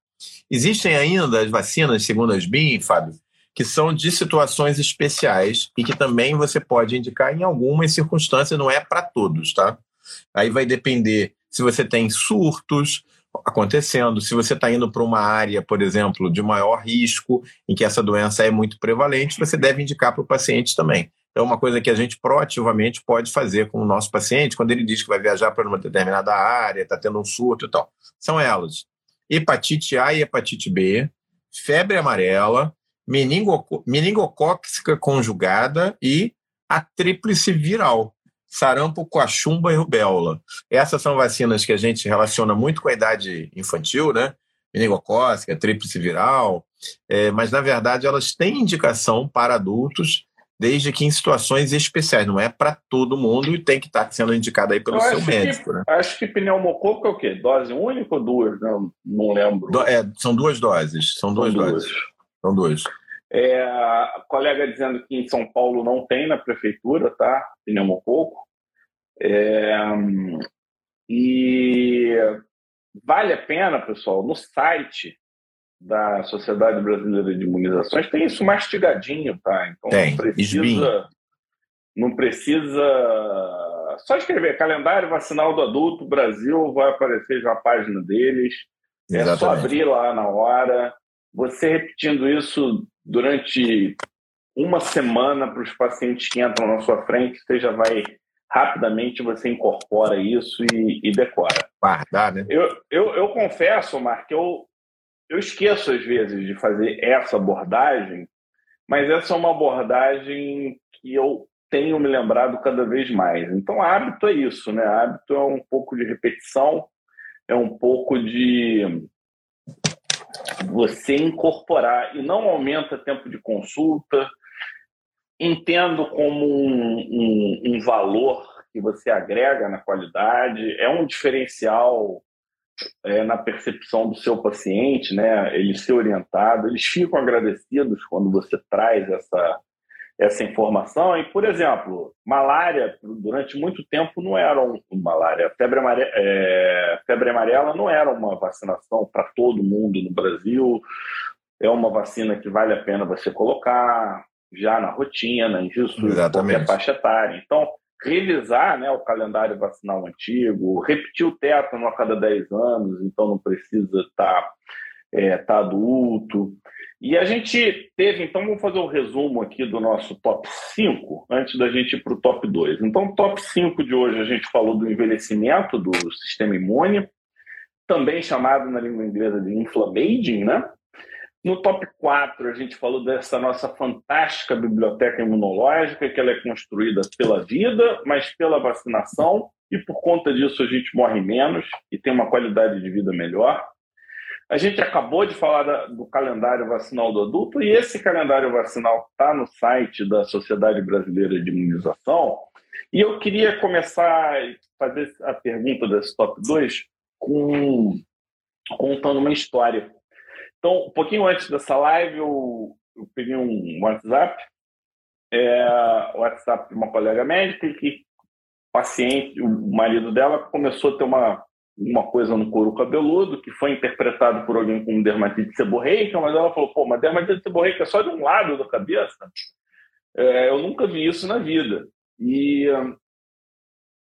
Existem ainda as vacinas, segundo as BIM, Fábio, que são de situações especiais e que também você pode indicar em algumas circunstâncias, não é para todos, tá? Aí vai depender se você tem surtos acontecendo, se você está indo para uma área, por exemplo, de maior risco, em que essa doença é muito prevalente, você deve indicar para o paciente também. É uma coisa que a gente proativamente pode fazer com o nosso paciente quando ele diz que vai viajar para uma determinada área, está tendo um surto e tal. São elas hepatite A e hepatite B, febre amarela, meningo, meningocóxica conjugada e a tríplice viral, sarampo, coachumba e rubéola. Essas são vacinas que a gente relaciona muito com a idade infantil, né? Meningocócica, tríplice viral, é, mas na verdade elas têm indicação para adultos desde que em situações especiais, não é para todo mundo e tem que estar tá sendo indicado aí pelo seu médico. Que, né? Acho que pneumococo é o quê? Dose única ou duas? Não, não lembro. Do, é, são duas doses. São duas, são doses. São duas. É, a colega dizendo que em São Paulo não tem na prefeitura, tá? Pneumococo. É, e vale a pena, pessoal, no site da Sociedade Brasileira de Imunizações tem isso mastigadinho, tá? Então tem. não precisa. Não precisa. Só escrever calendário vacinal do adulto Brasil, vai aparecer já a página deles. Exatamente. É só abrir lá na hora. Você repetindo isso durante uma semana para os pacientes que entram na sua frente, você já vai rapidamente você incorpora isso e, e decora. Guardar, né? Eu, eu, eu confesso, Mark, eu, eu esqueço às vezes de fazer essa abordagem, mas essa é uma abordagem que eu tenho me lembrado cada vez mais. Então, hábito é isso, né? Hábito é um pouco de repetição, é um pouco de você incorporar e não aumenta tempo de consulta. Entendo como um, um, um valor que você agrega na qualidade, é um diferencial é, na percepção do seu paciente, né? Ele ser orientado, eles ficam agradecidos quando você traz essa essa informação. E, por exemplo, malária, durante muito tempo não era um, malária. Febre amarela, é, febre amarela não era uma vacinação para todo mundo no Brasil. É uma vacina que vale a pena você colocar já na rotina, em justo qualquer faixa etária. Então, revisar né, o calendário vacinal antigo, repetir o tétano a cada 10 anos, então não precisa estar tá, é, tá adulto. E a gente teve, então vamos fazer um resumo aqui do nosso top 5, antes da gente ir para o top 2. Então, top 5 de hoje a gente falou do envelhecimento do sistema imune, também chamado na língua inglesa de inflammaging, né? No top 4, a gente falou dessa nossa fantástica biblioteca imunológica, que ela é construída pela vida, mas pela vacinação, e por conta disso a gente morre menos e tem uma qualidade de vida melhor. A gente acabou de falar do calendário vacinal do adulto, e esse calendário vacinal está no site da Sociedade Brasileira de Imunização. E eu queria começar a fazer a pergunta desse top 2 com, contando uma história então, um pouquinho antes dessa live, eu, eu peguei um WhatsApp, é, WhatsApp de uma colega médica, que paciente, o marido dela, começou a ter uma, uma coisa no couro cabeludo, que foi interpretado por alguém como dermatite seborreica, mas ela falou, pô, mas dermatite seborreica é só de um lado da cabeça? É, eu nunca vi isso na vida. E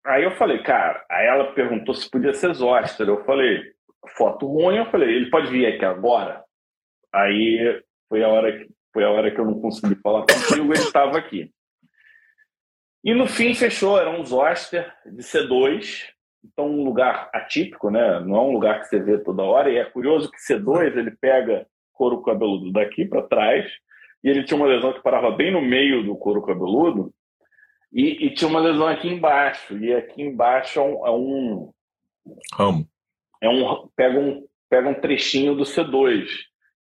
aí eu falei, cara, aí ela perguntou se podia ser zoster. Eu falei, foto ruim, eu falei, ele pode vir aqui agora? Aí foi a hora que, foi a hora que eu não consegui falar contigo, ele estava aqui. E no fim fechou, era um zoster de C2, então um lugar atípico, né? Não é um lugar que você vê toda hora. E é curioso que C2 ele pega couro cabeludo daqui para trás e ele tinha uma lesão que parava bem no meio do couro cabeludo e, e tinha uma lesão aqui embaixo. E aqui embaixo é um, é um ramo. É um pega um pega um trechinho do C2.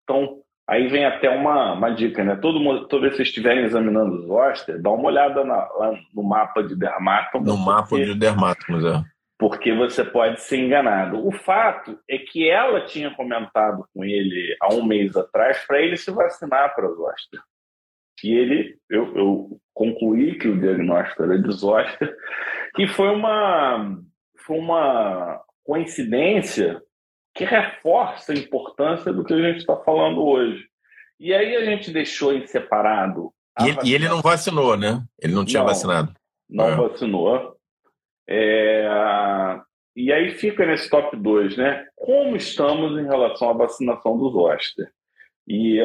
Então Aí vem até uma, uma dica, né? Todo mundo, toda vez que vocês estiverem examinando os zoster, dá uma olhada na, lá no mapa de dermátomos. No mapa de dermátomos, é. Porque você pode ser enganado. O fato é que ela tinha comentado com ele há um mês atrás para ele se vacinar para zoster. E ele, eu, eu concluí que o diagnóstico era de zoster, e foi uma, foi uma coincidência que reforça a importância do que a gente está falando hoje. E aí a gente deixou em separado. E ele, e ele, não vacinou, né? Ele não tinha não, vacinado. Não é. vacinou. É... E aí fica nesse top 2, né? Como estamos em relação à vacinação dos Oster? E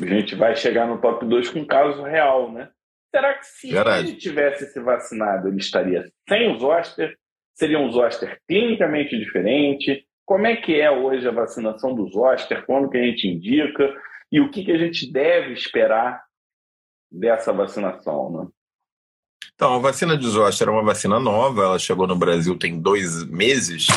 a gente vai chegar no top 2 com um caso real, né? Será que se Verdade. ele tivesse se vacinado, ele estaria sem os Oster? Seria um Zoster clinicamente diferente? Como é que é hoje a vacinação do zoster? Quando que a gente indica? E o que, que a gente deve esperar dessa vacinação? Né? Então, a vacina de zoster é uma vacina nova, ela chegou no Brasil tem dois meses,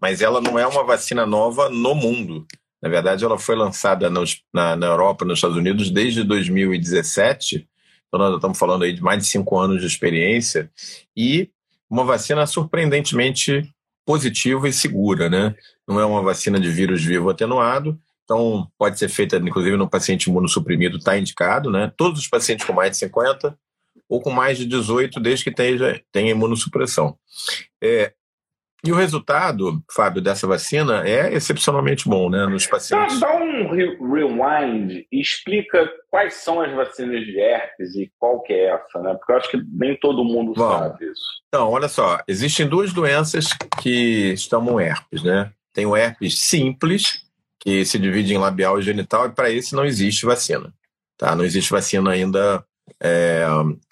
mas ela não é uma vacina nova no mundo. Na verdade, ela foi lançada nos, na, na Europa, nos Estados Unidos, desde 2017. Então, nós estamos falando aí de mais de cinco anos de experiência. E uma vacina surpreendentemente positiva e segura, né? Não é uma vacina de vírus vivo atenuado, então pode ser feita, inclusive, no paciente imunossuprimido, está indicado, né? Todos os pacientes com mais de 50 ou com mais de 18, desde que tenha, tenha imunossupressão. É, e o resultado, Fábio, dessa vacina é excepcionalmente bom, né, nos pacientes. Dá, dá um rewind e explica quais são as vacinas de herpes e qual que é essa, né? Porque eu acho que nem todo mundo bom, sabe isso. Então, olha só, existem duas doenças que chamam herpes, né? Tem o herpes simples, que se divide em labial e genital, e para esse não existe vacina, tá? Não existe vacina ainda é,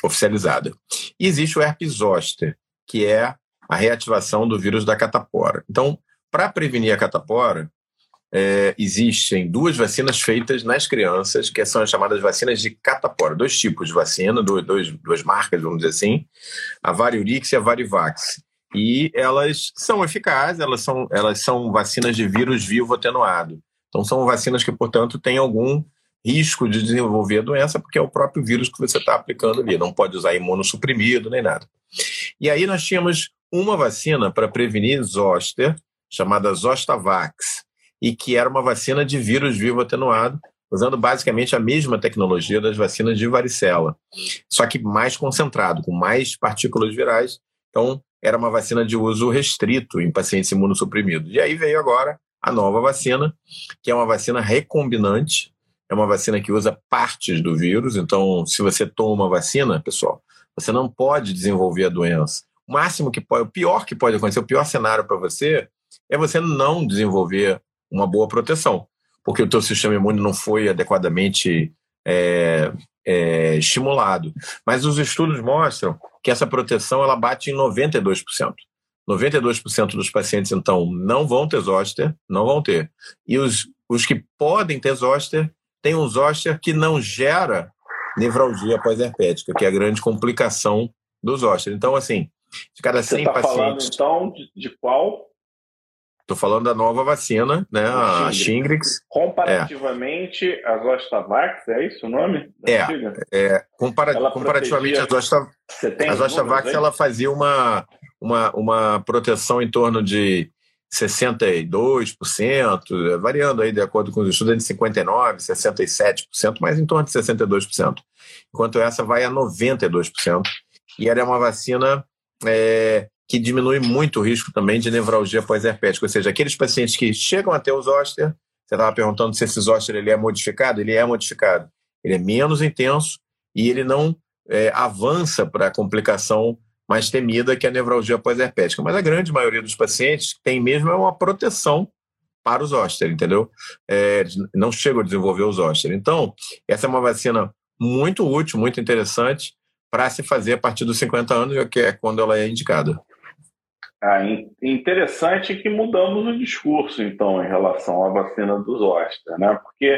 oficializada. E existe o herpes zoster, que é a reativação do vírus da catapora. Então, para prevenir a catapora, é, existem duas vacinas feitas nas crianças, que são as chamadas vacinas de catapora. Dois tipos de vacina, dois, dois, duas marcas, vamos dizer assim, a Variurix e a Varivax. E elas são eficazes, elas são, elas são vacinas de vírus vivo atenuado. Então, são vacinas que, portanto, têm algum risco de desenvolver a doença, porque é o próprio vírus que você está aplicando ali. Não pode usar imunossuprimido nem nada. E aí nós tínhamos uma vacina para prevenir zoster, chamada Zostavax, e que era uma vacina de vírus vivo atenuado, usando basicamente a mesma tecnologia das vacinas de varicela, só que mais concentrado, com mais partículas virais. Então, era uma vacina de uso restrito em pacientes imunossuprimidos. E aí veio agora a nova vacina, que é uma vacina recombinante, é uma vacina que usa partes do vírus. Então, se você toma uma vacina, pessoal, você não pode desenvolver a doença. Máximo que pode, o pior que pode acontecer, o pior cenário para você é você não desenvolver uma boa proteção, porque o teu sistema imune não foi adequadamente é, é, estimulado. Mas os estudos mostram que essa proteção ela bate em 92%. 92% dos pacientes, então, não vão ter zoster, não vão ter. E os, os que podem ter zoster, têm um zoster que não gera nevralgia pós-herpética, que é a grande complicação do zoster. Então, assim, de cada 100 Você tá pacientes. Falando, então, de, de qual? Estou falando da nova vacina, né? A Shingrix. Comparativamente é. a Zostavax, é isso o nome? É, é compara comparativamente a Zostavax, a Zostavax ela fazia uma, uma, uma proteção em torno de 62%, variando aí de acordo com os estudos, de 59%, 67%, mas em torno de 62%. Enquanto essa vai a 92%. E ela é uma vacina é, que diminui muito o risco também de nevralgia pós-herpética, ou seja, aqueles pacientes que chegam a ter os zoster, você estava perguntando se esse zoster ele é modificado, ele é modificado. Ele é menos intenso e ele não é, avança para a complicação mais temida que a nevralgia pós-herpética. Mas a grande maioria dos pacientes tem mesmo é uma proteção para os zoster, entendeu? É, não chegam a desenvolver os zoster. Então, essa é uma vacina muito útil, muito interessante, para se fazer a partir dos 50 anos, que é quando ela é indicada. Ah, interessante que mudamos o discurso, então, em relação à vacina dos zoster, né? Porque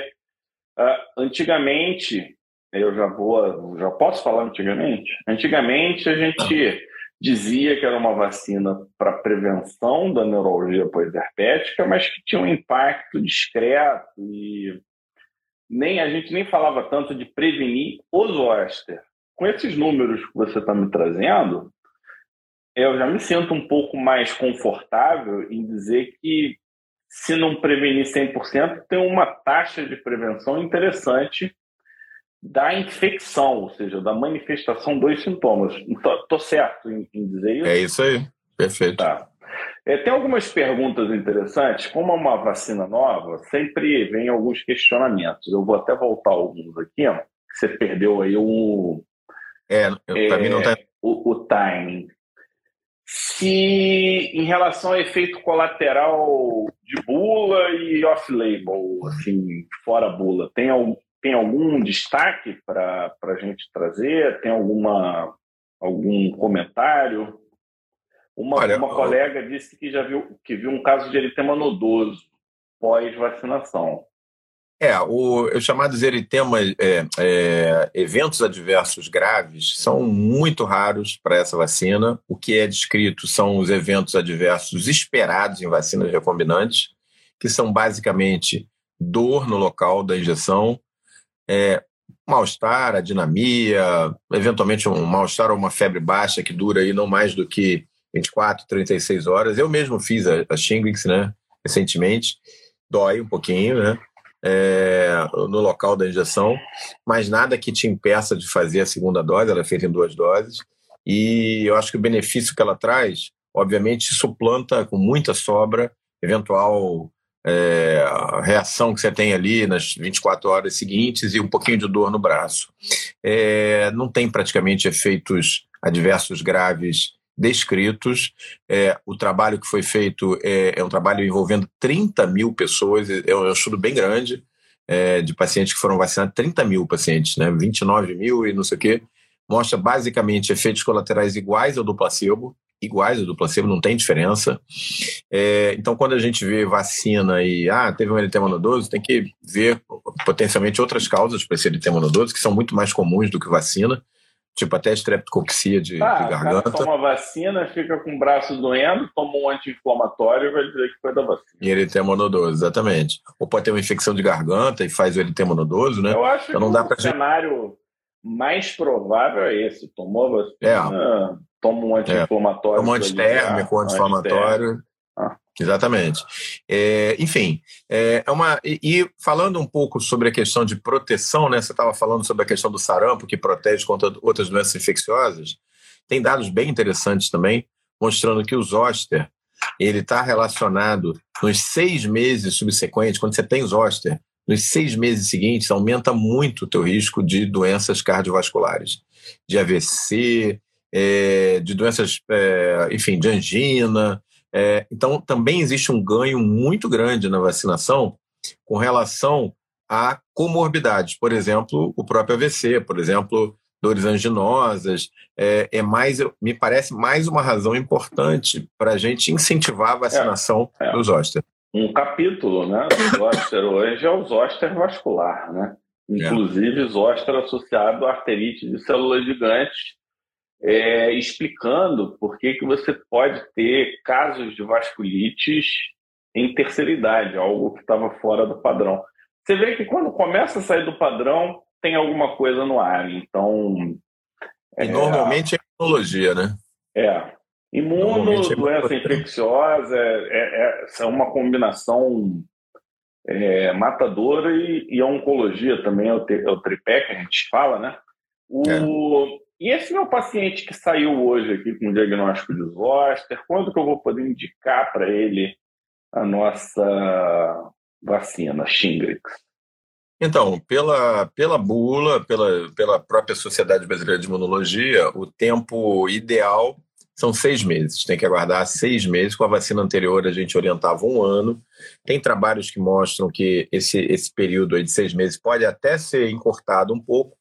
uh, antigamente, eu já vou, já posso falar antigamente? Antigamente a gente dizia que era uma vacina para prevenção da neurologia pós-herpética, mas que tinha um impacto discreto e nem a gente nem falava tanto de prevenir o zoster. Com esses números que você está me trazendo, eu já me sinto um pouco mais confortável em dizer que, se não prevenir 100%, tem uma taxa de prevenção interessante da infecção, ou seja, da manifestação dos sintomas. Estou certo em, em, dizer isso? É isso aí, perfeito. Tá. É, tem algumas perguntas interessantes. Como é uma vacina nova, sempre vem alguns questionamentos. Eu vou até voltar alguns aqui, ó, que você perdeu aí o. É, para é, mim não tá. O, o timing se em relação ao efeito colateral de bula e off-label, assim, fora bula, tem, tem algum destaque para a gente trazer? Tem alguma, algum comentário? Uma, Olha, uma colega eu... disse que já viu, que viu um caso de eritema nodoso pós-vacinação. É, o, os chamados eritemas, é, é, eventos adversos graves, são muito raros para essa vacina. O que é descrito são os eventos adversos esperados em vacinas recombinantes, que são basicamente dor no local da injeção, é, mal-estar, adinamia, eventualmente um mal-estar ou uma febre baixa que dura aí não mais do que 24, 36 horas. Eu mesmo fiz a, a Shingrix, né, recentemente, dói um pouquinho, né? É, no local da injeção, mas nada que te impeça de fazer a segunda dose, ela é feita em duas doses, e eu acho que o benefício que ela traz, obviamente, suplanta com muita sobra eventual é, reação que você tem ali nas 24 horas seguintes e um pouquinho de dor no braço. É, não tem praticamente efeitos adversos graves descritos. É, o trabalho que foi feito é, é, um trabalho envolvendo 30 mil pessoas, é um, é estudo bem grande é, de pacientes que foram vacinados, 30 mil pacientes, né, 29 mil e não sei o quê. Mostra basicamente efeitos colaterais iguais ao do placebo, iguais ao do placebo, não tem diferença. É, então, quando a gente vê vacina e ah, teve um eritema nodoso, tem que ver potencialmente outras causas para esse eritema nodoso, que são muito mais comuns do que vacina tipo até estreptococcia de, ah, de garganta. Toma vacina, fica com o braço doendo, toma um anti-inflamatório e vai dizer que foi da vacina. E ele tem monodoso, exatamente. Ou pode ter uma infecção de garganta e faz ele ter monodoso, né? Eu acho então, não que dá o pra cenário mais provável é esse. Tomou vacina, é. toma um anti-inflamatório. É. Toma um antitérmico, anti-inflamatório. Exatamente. É, enfim, é, é uma. E, e, falando um pouco sobre a questão de proteção, né? Você estava falando sobre a questão do sarampo, que protege contra outras doenças infecciosas. Tem dados bem interessantes também, mostrando que o zoster ele está relacionado nos seis meses subsequentes, quando você tem zoster, nos seis meses seguintes, aumenta muito o teu risco de doenças cardiovasculares, de AVC, é, de doenças, é, enfim, de angina, é, então, também existe um ganho muito grande na vacinação com relação a comorbidades, por exemplo, o próprio AVC, por exemplo, dores anginosas, é, é mais, me parece mais uma razão importante para a gente incentivar a vacinação é, é. do zoster. Um capítulo, né, do zoster hoje é o zoster vascular, né? É. Inclusive zoster associado à arterite de células gigantes, é, explicando por que, que você pode ter casos de vasculites em terceira idade, algo que estava fora do padrão. Você vê que quando começa a sair do padrão, tem alguma coisa no ar. Então. E é, normalmente é imunologia, né? É. Imuno, é doença infecciosa, é, é, é, uma combinação é, matadora e, e, a oncologia também é o, é o tripé que a gente fala, né? O, é. E esse meu paciente que saiu hoje aqui com o diagnóstico de zoster, quando que eu vou poder indicar para ele a nossa vacina, Shingrix? Então, pela, pela bula, pela, pela própria Sociedade Brasileira de Imunologia, o tempo ideal são seis meses. Tem que aguardar seis meses. Com a vacina anterior, a gente orientava um ano. Tem trabalhos que mostram que esse, esse período de seis meses pode até ser encurtado um pouco,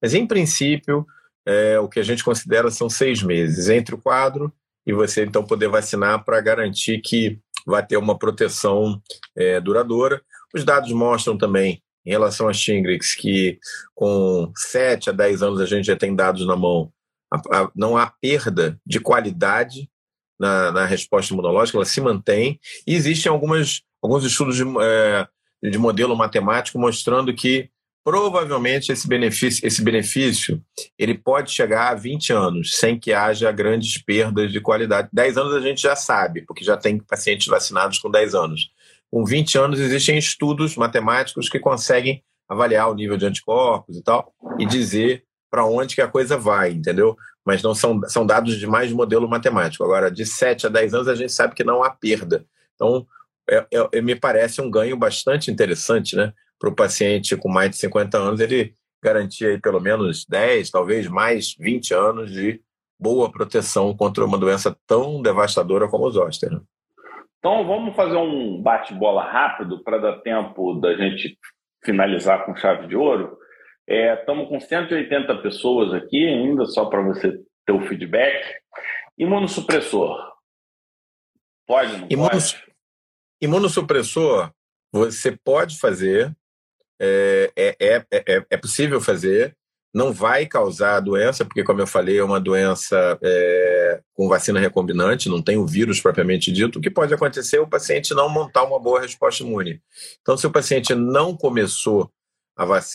mas, em princípio, é, o que a gente considera são seis meses entre o quadro e você então poder vacinar para garantir que vai ter uma proteção é, duradoura. Os dados mostram também, em relação a Shingrix, que com 7 a 10 anos a gente já tem dados na mão, a, a, não há perda de qualidade na, na, resposta imunológica, ela se mantém. E existem algumas, alguns estudos de, é, de modelo matemático mostrando que provavelmente esse benefício, esse benefício ele pode chegar a 20 anos, sem que haja grandes perdas de qualidade. 10 anos a gente já sabe, porque já tem pacientes vacinados com 10 anos. Com 20 anos existem estudos matemáticos que conseguem avaliar o nível de anticorpos e tal, e dizer para onde que a coisa vai, entendeu? Mas não são, são dados de mais modelo matemático. Agora, de 7 a 10 anos, a gente sabe que não há perda. Então, é, é, me parece um ganho bastante interessante, né? Para o paciente com mais de 50 anos, ele garantir aí pelo menos 10, talvez mais 20 anos de boa proteção contra uma doença tão devastadora como o zoster. Né? Então vamos fazer um bate-bola rápido para dar tempo da gente finalizar com chave de ouro. Estamos é, com 180 pessoas aqui ainda, só para você ter o feedback. Imunossupressor. Pode, não Imunos... pode? Imunossupressor, você pode fazer, é, é, é, é, é possível fazer, não vai causar doença, porque, como eu falei, é uma doença é, com vacina recombinante, não tem o vírus propriamente dito. O que pode acontecer é o paciente não montar uma boa resposta imune. Então, se o paciente não começou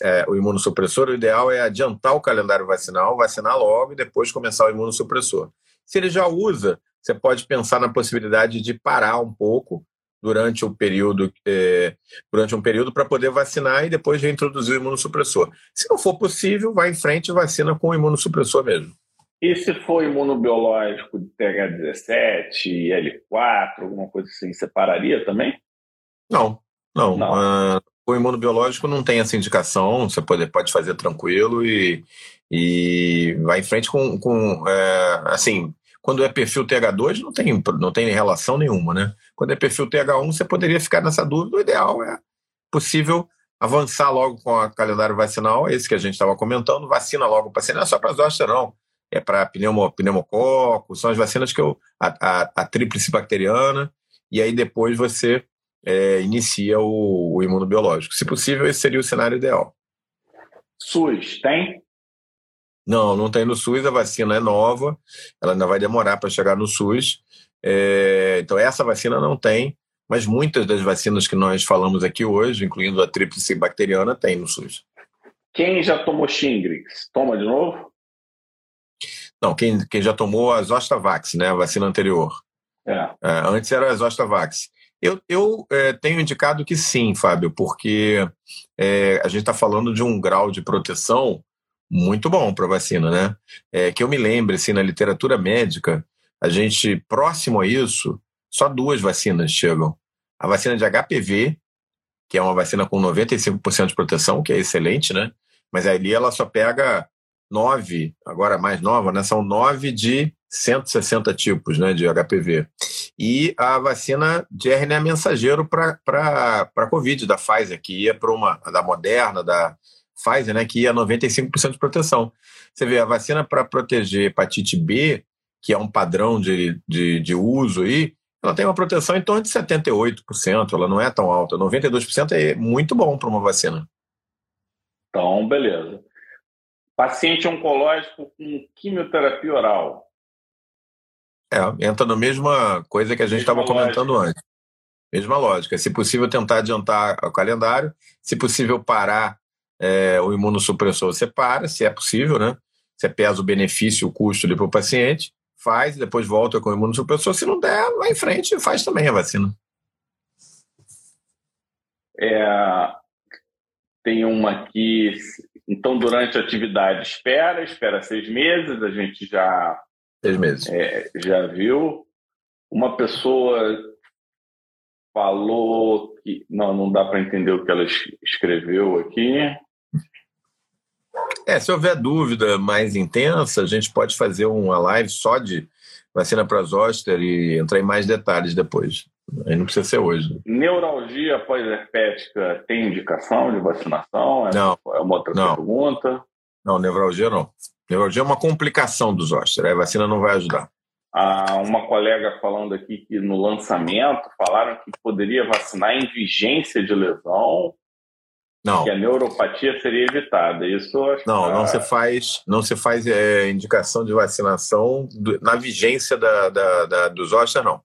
é, o imunossupressor, o ideal é adiantar o calendário vacinal, vacinar logo e depois começar o imunossupressor. Se ele já usa, você pode pensar na possibilidade de parar um pouco durante o período é, durante um período para poder vacinar e depois reintroduzir o imunossupressor. Se não for possível, vai em frente e vacina com o imunossupressor mesmo. E se for imunobiológico de TH17, L4, alguma coisa assim, separaria também? Não, não. não. Uh, o imunobiológico não tem essa indicação, você pode, pode fazer tranquilo e, e vai em frente com, com é, assim, quando é perfil TH2, não tem, não tem relação nenhuma, né? Quando é perfil TH1, você poderia ficar nessa dúvida. O ideal é possível avançar logo com o calendário vacinal, esse que a gente estava comentando, vacina logo o paciente, não é só para zoster, não. É para pneumo, pneumococo, são as vacinas que eu. a, a, a tríplice bacteriana, e aí depois você é, inicia o, o imunobiológico. Se possível, esse seria o cenário ideal. SUS, tem? Não, não tem no SUS, a vacina é nova, ela ainda vai demorar para chegar no SUS. É, então, essa vacina não tem, mas muitas das vacinas que nós falamos aqui hoje, incluindo a tríplice bacteriana, tem no SUS. Quem já tomou Shingrix, toma de novo? Não, quem, quem já tomou a Zostavax, né, a vacina anterior. É. É, antes era a Zostavax. Eu, eu é, tenho indicado que sim, Fábio, porque é, a gente está falando de um grau de proteção muito bom para vacina, né? É, que eu me lembre, assim, na literatura médica, a gente, próximo a isso, só duas vacinas chegam. A vacina de HPV, que é uma vacina com 95% de proteção, que é excelente, né? Mas ali ela só pega nove, agora mais nova, né? São nove de 160 tipos né, de HPV. E a vacina de RNA mensageiro para a Covid, da Pfizer, que ia para uma, da Moderna, da Pfizer, né, que ia 95% de proteção. Você vê, a vacina para proteger hepatite B, que é um padrão de, de, de uso aí, ela tem uma proteção em torno de 78%, ela não é tão alta. 92% é muito bom para uma vacina. Então, beleza. Paciente oncológico com quimioterapia oral. É, entra na mesma coisa que a gente estava comentando antes. Mesma lógica. Se possível, tentar adiantar o calendário. Se possível, parar é, o imunossupressor, você para, se é possível, né? Você pesa o benefício, o custo para o paciente, faz, depois volta com o imunossupressor. Se não der, vai em frente e faz também a vacina. É, tem uma aqui. Então, durante a atividade, espera, espera seis meses, a gente já. Seis meses. É, já viu. Uma pessoa falou que. Não, não dá para entender o que ela escreveu aqui. É, se houver dúvida mais intensa, a gente pode fazer uma live só de vacina para zoster e entrar em mais detalhes depois. Aí não precisa ser hoje. Neuralgia pós-herpética tem indicação de vacinação? Não. É uma outra não. pergunta. Não, neuralgia não. Neuralgia é uma complicação do zoster, a vacina não vai ajudar. Ah, uma colega falando aqui que no lançamento falaram que poderia vacinar em vigência de lesão, não. que a neuropatia seria evitada. Isso não, não se faz, não se faz é, indicação de vacinação do, na vigência da, da, da, do zoster, não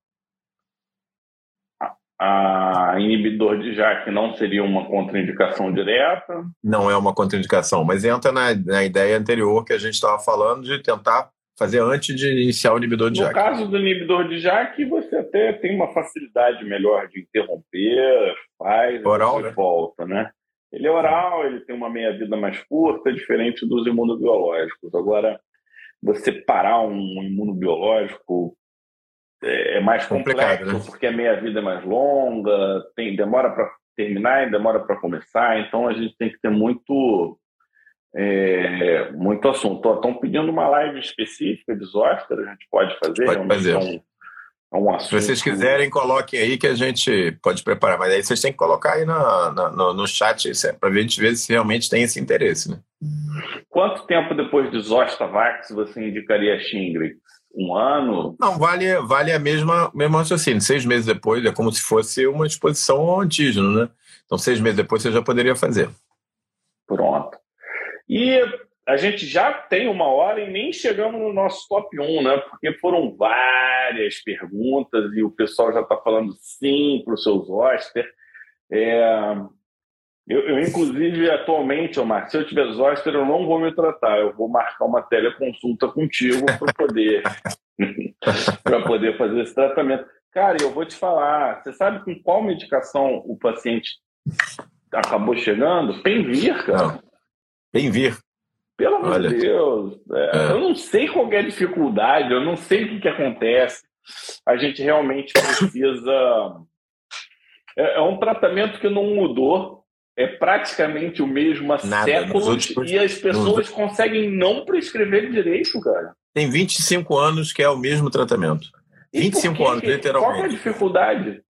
a inibidor de JAK não seria uma contraindicação direta? Não é uma contraindicação, mas entra na, na ideia anterior que a gente estava falando de tentar fazer antes de iniciar o inibidor de JAK. No caso do inibidor de JAK, você até tem uma facilidade melhor de interromper, faz, oral, né? volta, né? Ele é oral, ele tem uma meia-vida mais curta, diferente dos imunobiológicos. Agora, você parar um imunobiológico é, é mais complexo, né? porque a meia-vida é mais longa, tem demora para terminar e demora para começar, então a gente tem que ter muito é, muito assunto. Estão pedindo uma live específica de Zoster, a gente pode fazer. Pode fazer. Um, é um assunto... Se vocês quiserem, coloquem aí que a gente pode preparar, mas aí vocês têm que colocar aí na, na no, no chat é para a gente ver se realmente tem esse interesse. Né? Quanto tempo depois de Zostavax você indicaria a Shingrix? um ano. Não, vale, vale a mesma, mesmo raciocínio. Seis meses depois é como se fosse uma exposição ao antígeno, né? Então, seis meses depois você já poderia fazer. Pronto. E a gente já tem uma hora e nem chegamos no nosso top 1, né? Porque foram várias perguntas e o pessoal já está falando sim para os seus hóspedes. É, eu, eu, inclusive, atualmente, Omar, se eu tiver zoster, eu não vou me tratar. Eu vou marcar uma teleconsulta contigo para poder, poder fazer esse tratamento. Cara, eu vou te falar, você sabe com qual medicação o paciente acabou chegando? Penvir, cara. Penvir. Pelo amor de Deus. É, é. Eu não sei qual é a dificuldade, eu não sei o que, que acontece. A gente realmente precisa. É, é um tratamento que não mudou é praticamente o mesmo há Nada, séculos e as pessoas nos... conseguem não prescrever direito, cara. Tem 25 anos que é o mesmo tratamento. E 25 anos, literalmente. Qual é a dificuldade?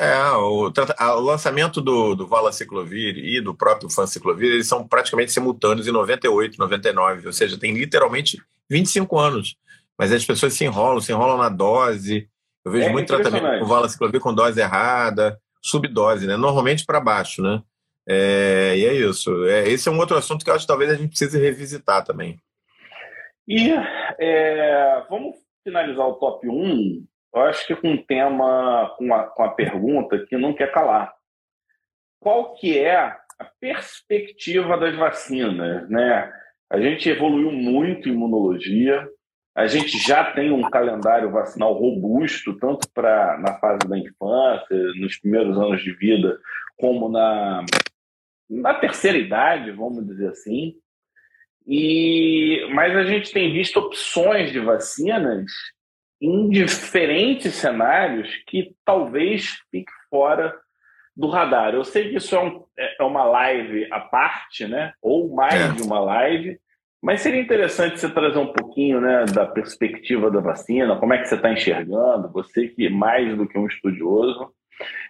É, o, o lançamento do, do Valaciclovir e do próprio Fanciclovir, eles são praticamente simultâneos em 98, 99, ou seja, tem literalmente 25 anos. Mas as pessoas se enrolam, se enrolam na dose. Eu vejo é muito tratamento com Valaciclovir com dose errada, subdose, né? Normalmente para baixo, né? É, e é isso. É, esse é um outro assunto que eu acho que talvez a gente precise revisitar também. E é, vamos finalizar o top 1, eu acho que com um tema, com a, com a pergunta que não quer calar. Qual que é a perspectiva das vacinas? Né? A gente evoluiu muito em imunologia, a gente já tem um calendário vacinal robusto, tanto para na fase da infância, nos primeiros anos de vida, como na, na terceira idade, vamos dizer assim. E, mas a gente tem visto opções de vacinas em diferentes cenários que talvez fique fora do radar. Eu sei que isso é, um, é uma live à parte, né? ou mais é. de uma live, mas seria interessante você trazer um pouquinho né, da perspectiva da vacina, como é que você está enxergando, você que mais do que um estudioso,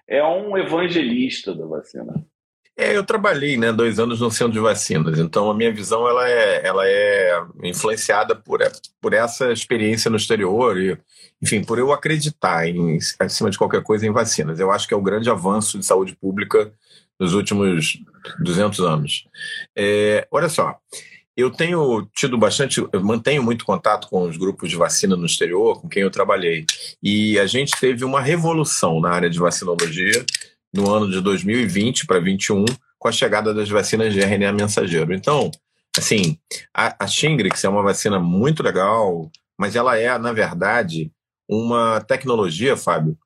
é um evangelista da vacina. É, eu trabalhei né, dois anos no centro de vacinas, então a minha visão ela é, ela é influenciada por, por essa experiência no exterior e, enfim, por eu acreditar, em, acima de qualquer coisa, em vacinas. Eu acho que é o grande avanço de saúde pública nos últimos 200 anos. É, olha só, eu tenho tido bastante, eu mantenho muito contato com os grupos de vacina no exterior, com quem eu trabalhei, e a gente teve uma revolução na área de vacinologia no ano de 2020 para 2021, com a chegada das vacinas de RNA mensageiro. Então, assim, a, a Shingrix é uma vacina muito legal, mas ela é, na verdade, uma tecnologia, Fábio,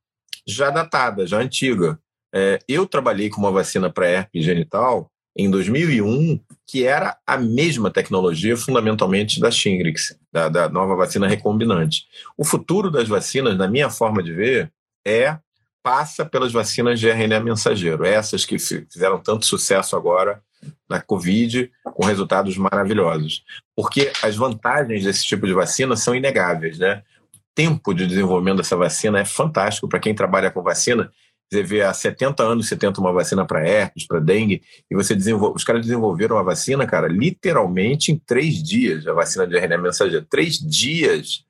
já datada, já antiga. É, eu trabalhei com uma vacina para herpes genital em 2001, que era a mesma tecnologia, fundamentalmente, da Shingrix, da, da nova vacina recombinante. O futuro das vacinas, na minha forma de ver, é passa pelas vacinas de RNA mensageiro, essas que fizeram tanto sucesso agora na Covid, com resultados maravilhosos. Porque as vantagens desse tipo de vacina são inegáveis, né? O tempo de desenvolvimento dessa vacina é fantástico para quem trabalha com vacina. Você vê há 70 anos você tenta uma vacina para herpes, para dengue, e você desenvolve. Os caras desenvolveram uma vacina, cara, literalmente em três dias, a vacina de RNA mensageiro. Três dias.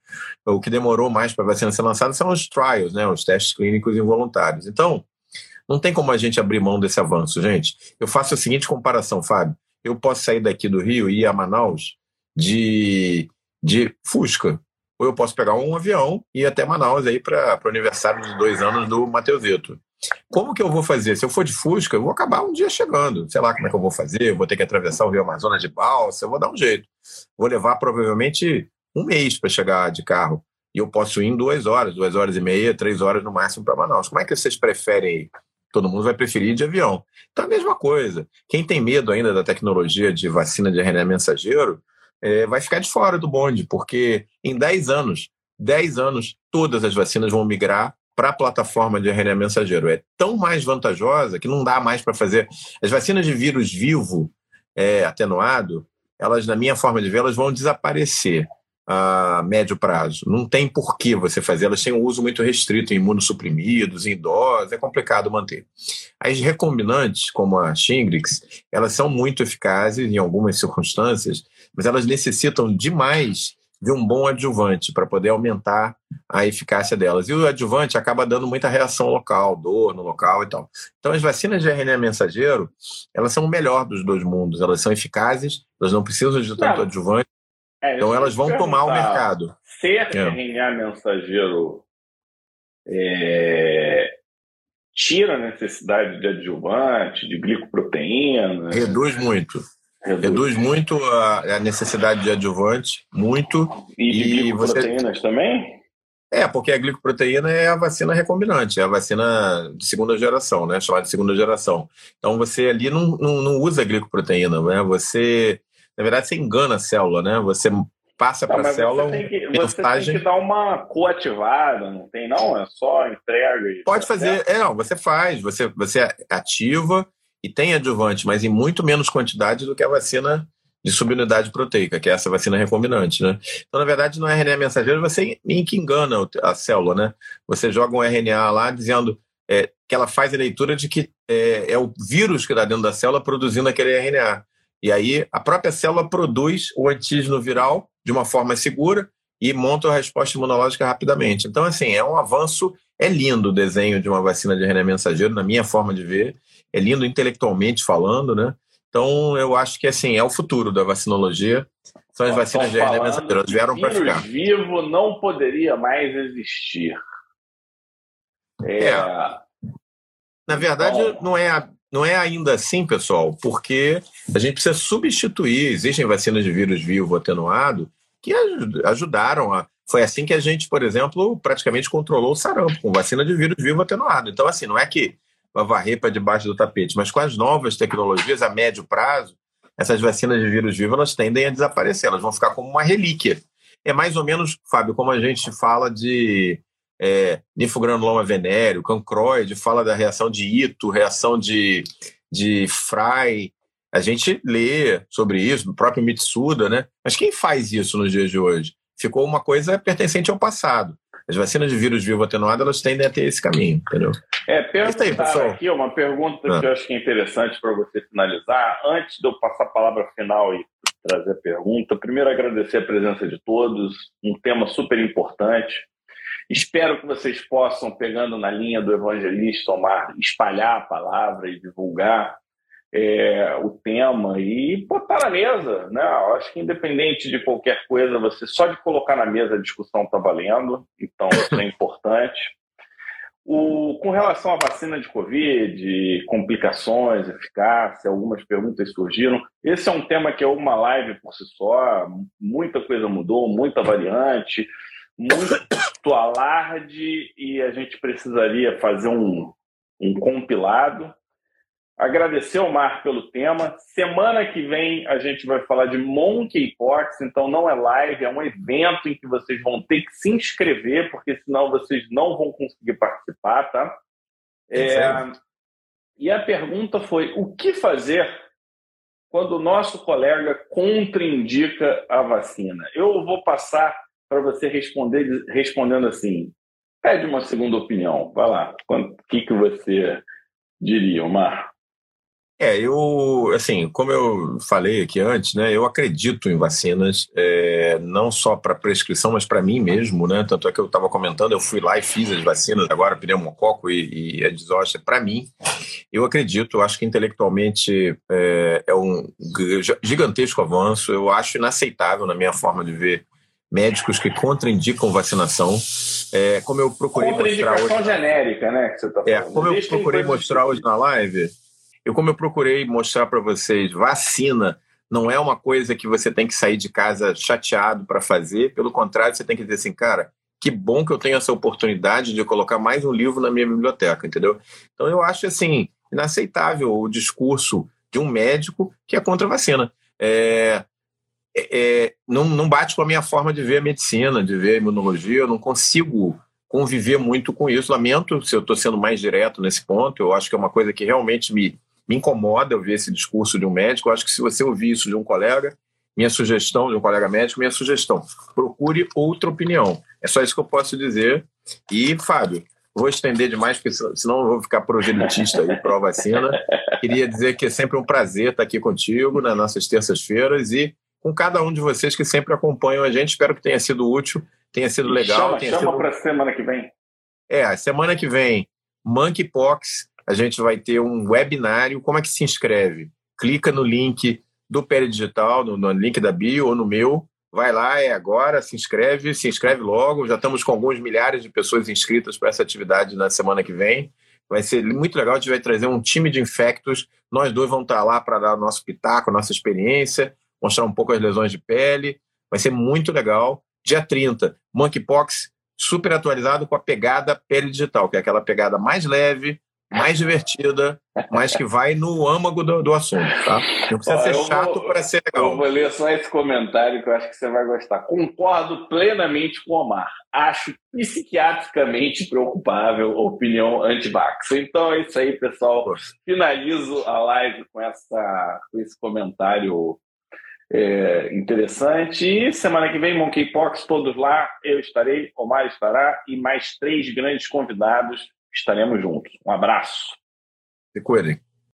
O que demorou mais para a vacina ser lançada são os trials, né? Os testes clínicos involuntários. Então, não tem como a gente abrir mão desse avanço, gente. Eu faço a seguinte comparação, Fábio. Eu posso sair daqui do Rio e ir a Manaus de, de Fusca. Ou eu posso pegar um avião e ir até Manaus aí para o aniversário de dois anos do Mateusito. Como que eu vou fazer? Se eu for de Fusca, eu vou acabar um dia chegando. Sei lá como é que eu vou fazer, eu vou ter que atravessar o Rio Amazonas de balsa, eu vou dar um jeito. Vou levar provavelmente um mês para chegar de carro. E eu posso ir em duas horas, duas horas e meia, três horas no máximo para Manaus. Como é que vocês preferem ir? Todo mundo vai preferir de avião. Então, a mesma coisa. Quem tem medo ainda da tecnologia de vacina de RNA mensageiro é, vai ficar de fora do bonde, porque em 10 anos, 10 anos, todas as vacinas vão migrar para a plataforma de RNA mensageiro. É tão mais vantajosa que não dá mais para fazer. As vacinas de vírus vivo é, atenuado, elas, na minha forma de ver, elas vão desaparecer a médio prazo. Não tem por que você fazer, elas têm um uso muito restrito em imunossuprimidos, em idosos, é complicado manter. As recombinantes, como a Shingrix, elas são muito eficazes em algumas circunstâncias, mas elas necessitam demais de um bom adjuvante para poder aumentar a eficácia delas. E o adjuvante acaba dando muita reação local, dor no local e tal. Então, as vacinas de RNA mensageiro, elas são o melhor dos dois mundos. Elas são eficazes, elas não precisam de tanto não. adjuvante, é, então elas vão tomar o mercado. Ser é. RNA mensageiro é, tira a necessidade de adjuvante, de glicoproteína. Reduz muito. Reduz, Reduz muito a, a, necessidade de adjuvante, muito. E de e glicoproteínas você... também? É, porque a glicoproteína é a vacina recombinante, é a vacina de segunda geração, né? Chamada de segunda geração. Então você ali não, não, não usa glicoproteína, né? Você na verdade, você engana a célula, né? Você passa para a célula. Você, tem que, mensagem... você tem que dar uma coativada, não tem, não? É só entrega. E Pode fazer, é, não, você faz, você, você ativa e tem adjuvante, mas em muito menos quantidade do que a vacina de subunidade proteica, que é essa vacina recombinante, né? Então, na verdade, no RNA mensageiro, você em que engana a célula, né? Você joga um RNA lá dizendo é, que ela faz a leitura de que é, é o vírus que está dentro da célula produzindo aquele RNA. E aí a própria célula produz o antígeno viral de uma forma segura e monta a resposta imunológica rapidamente. Então, assim, é um avanço, é lindo o desenho de uma vacina de RNA mensageiro, na minha forma de ver, é lindo intelectualmente falando, né? Então, eu acho que, assim, é o futuro da vacinologia, são as vacinas de RNA mensageiro, elas vieram para ficar. vivo não poderia mais existir. É... é. Na verdade, Bom. não é a não é ainda assim, pessoal, porque a gente precisa substituir. Existem vacinas de vírus vivo atenuado que ajudaram a. Foi assim que a gente, por exemplo, praticamente controlou o sarampo, com vacina de vírus vivo atenuado. Então, assim, não é que vai varrer para debaixo do tapete, mas com as novas tecnologias a médio prazo, essas vacinas de vírus vivo elas tendem a desaparecer, elas vão ficar como uma relíquia. É mais ou menos, Fábio, como a gente fala de é, linfogranuloma venéreo, cancroide, fala da reação de Ito, reação de, de Fry. A gente lê sobre isso, do próprio Mitsuda, né? Mas quem faz isso nos dias de hoje? Ficou uma coisa pertencente ao passado. As vacinas de vírus vivo atenuado, elas tendem a ter esse caminho, entendeu? É, perguntar aqui uma pergunta ah. que eu acho que é interessante para você finalizar. Antes de eu passar a palavra final e trazer a pergunta, primeiro agradecer a presença de todos, um tema super importante. Espero que vocês possam, pegando na linha do evangelista Omar, espalhar a palavra e divulgar é, o tema e botar na mesa. Né? Acho que, independente de qualquer coisa, você só de colocar na mesa a discussão está valendo, então isso é importante. O, com relação à vacina de Covid, complicações, eficácia, algumas perguntas surgiram. Esse é um tema que é uma live por si só, muita coisa mudou, muita variante muito alarde e a gente precisaria fazer um, um compilado. Agradecer ao Mar pelo tema. Semana que vem a gente vai falar de Monkeypox, então não é live, é um evento em que vocês vão ter que se inscrever, porque senão vocês não vão conseguir participar, tá? É, e a pergunta foi: o que fazer quando o nosso colega contraindica a vacina? Eu vou passar para você responder respondendo assim: pede uma segunda opinião. Vai lá. O que, que você diria, Omar? É, eu, assim, como eu falei aqui antes, né, eu acredito em vacinas, é, não só para prescrição, mas para mim mesmo, né, tanto é que eu estava comentando, eu fui lá e fiz as vacinas, agora pneumococo e, e a desóstea, para mim, eu acredito, eu acho que intelectualmente é, é um gigantesco avanço, eu acho inaceitável na minha forma de ver médicos que contraindicam vacinação. É, como eu procurei mostrar hoje. genérica, né? Que você tá é, como eu procurei mostrar hoje na live, eu como eu procurei mostrar para vocês, vacina não é uma coisa que você tem que sair de casa chateado para fazer. Pelo contrário, você tem que dizer assim, cara, que bom que eu tenho essa oportunidade de colocar mais um livro na minha biblioteca, entendeu? Então eu acho assim inaceitável o discurso de um médico que é contra a vacina. É, é, não, não bate com a minha forma de ver a medicina, de ver a imunologia, eu não consigo conviver muito com isso. Lamento se eu estou sendo mais direto nesse ponto, eu acho que é uma coisa que realmente me, me incomoda ouvir esse discurso de um médico. Eu acho que se você ouvir isso de um colega, minha sugestão, de um colega médico, minha sugestão, procure outra opinião. É só isso que eu posso dizer. E, Fábio, vou estender demais, porque senão eu vou ficar proselitista aí para a vacina. Queria dizer que é sempre um prazer estar aqui contigo nas nossas terças-feiras e com cada um de vocês que sempre acompanham a gente. Espero que tenha sido útil, tenha sido legal. Chama, tenha chama sido... para semana que vem. É, semana que vem, Monkeypox, a gente vai ter um webinário. Como é que se inscreve? Clica no link do Pele Digital, no, no link da bio ou no meu. Vai lá, é agora, se inscreve, se inscreve logo. Já estamos com alguns milhares de pessoas inscritas para essa atividade na semana que vem. Vai ser muito legal, a gente vai trazer um time de infectos. Nós dois vamos estar lá para dar o nosso pitaco, nossa experiência mostrar um pouco as lesões de pele. Vai ser muito legal. Dia 30, Monkeypox super atualizado com a pegada pele digital, que é aquela pegada mais leve, mais divertida, mas que vai no âmago do, do assunto, tá? Não precisa ser chato para ser legal. Eu vou ler só esse comentário que eu acho que você vai gostar. Concordo plenamente com o Omar. Acho psiquiatricamente preocupável a opinião anti-vax. Então é isso aí, pessoal. Finalizo a live com, essa, com esse comentário é, interessante. E semana que vem, Monkeypox, todos lá, eu estarei, Omar estará e mais três grandes convidados estaremos juntos. Um abraço. Se cuidem.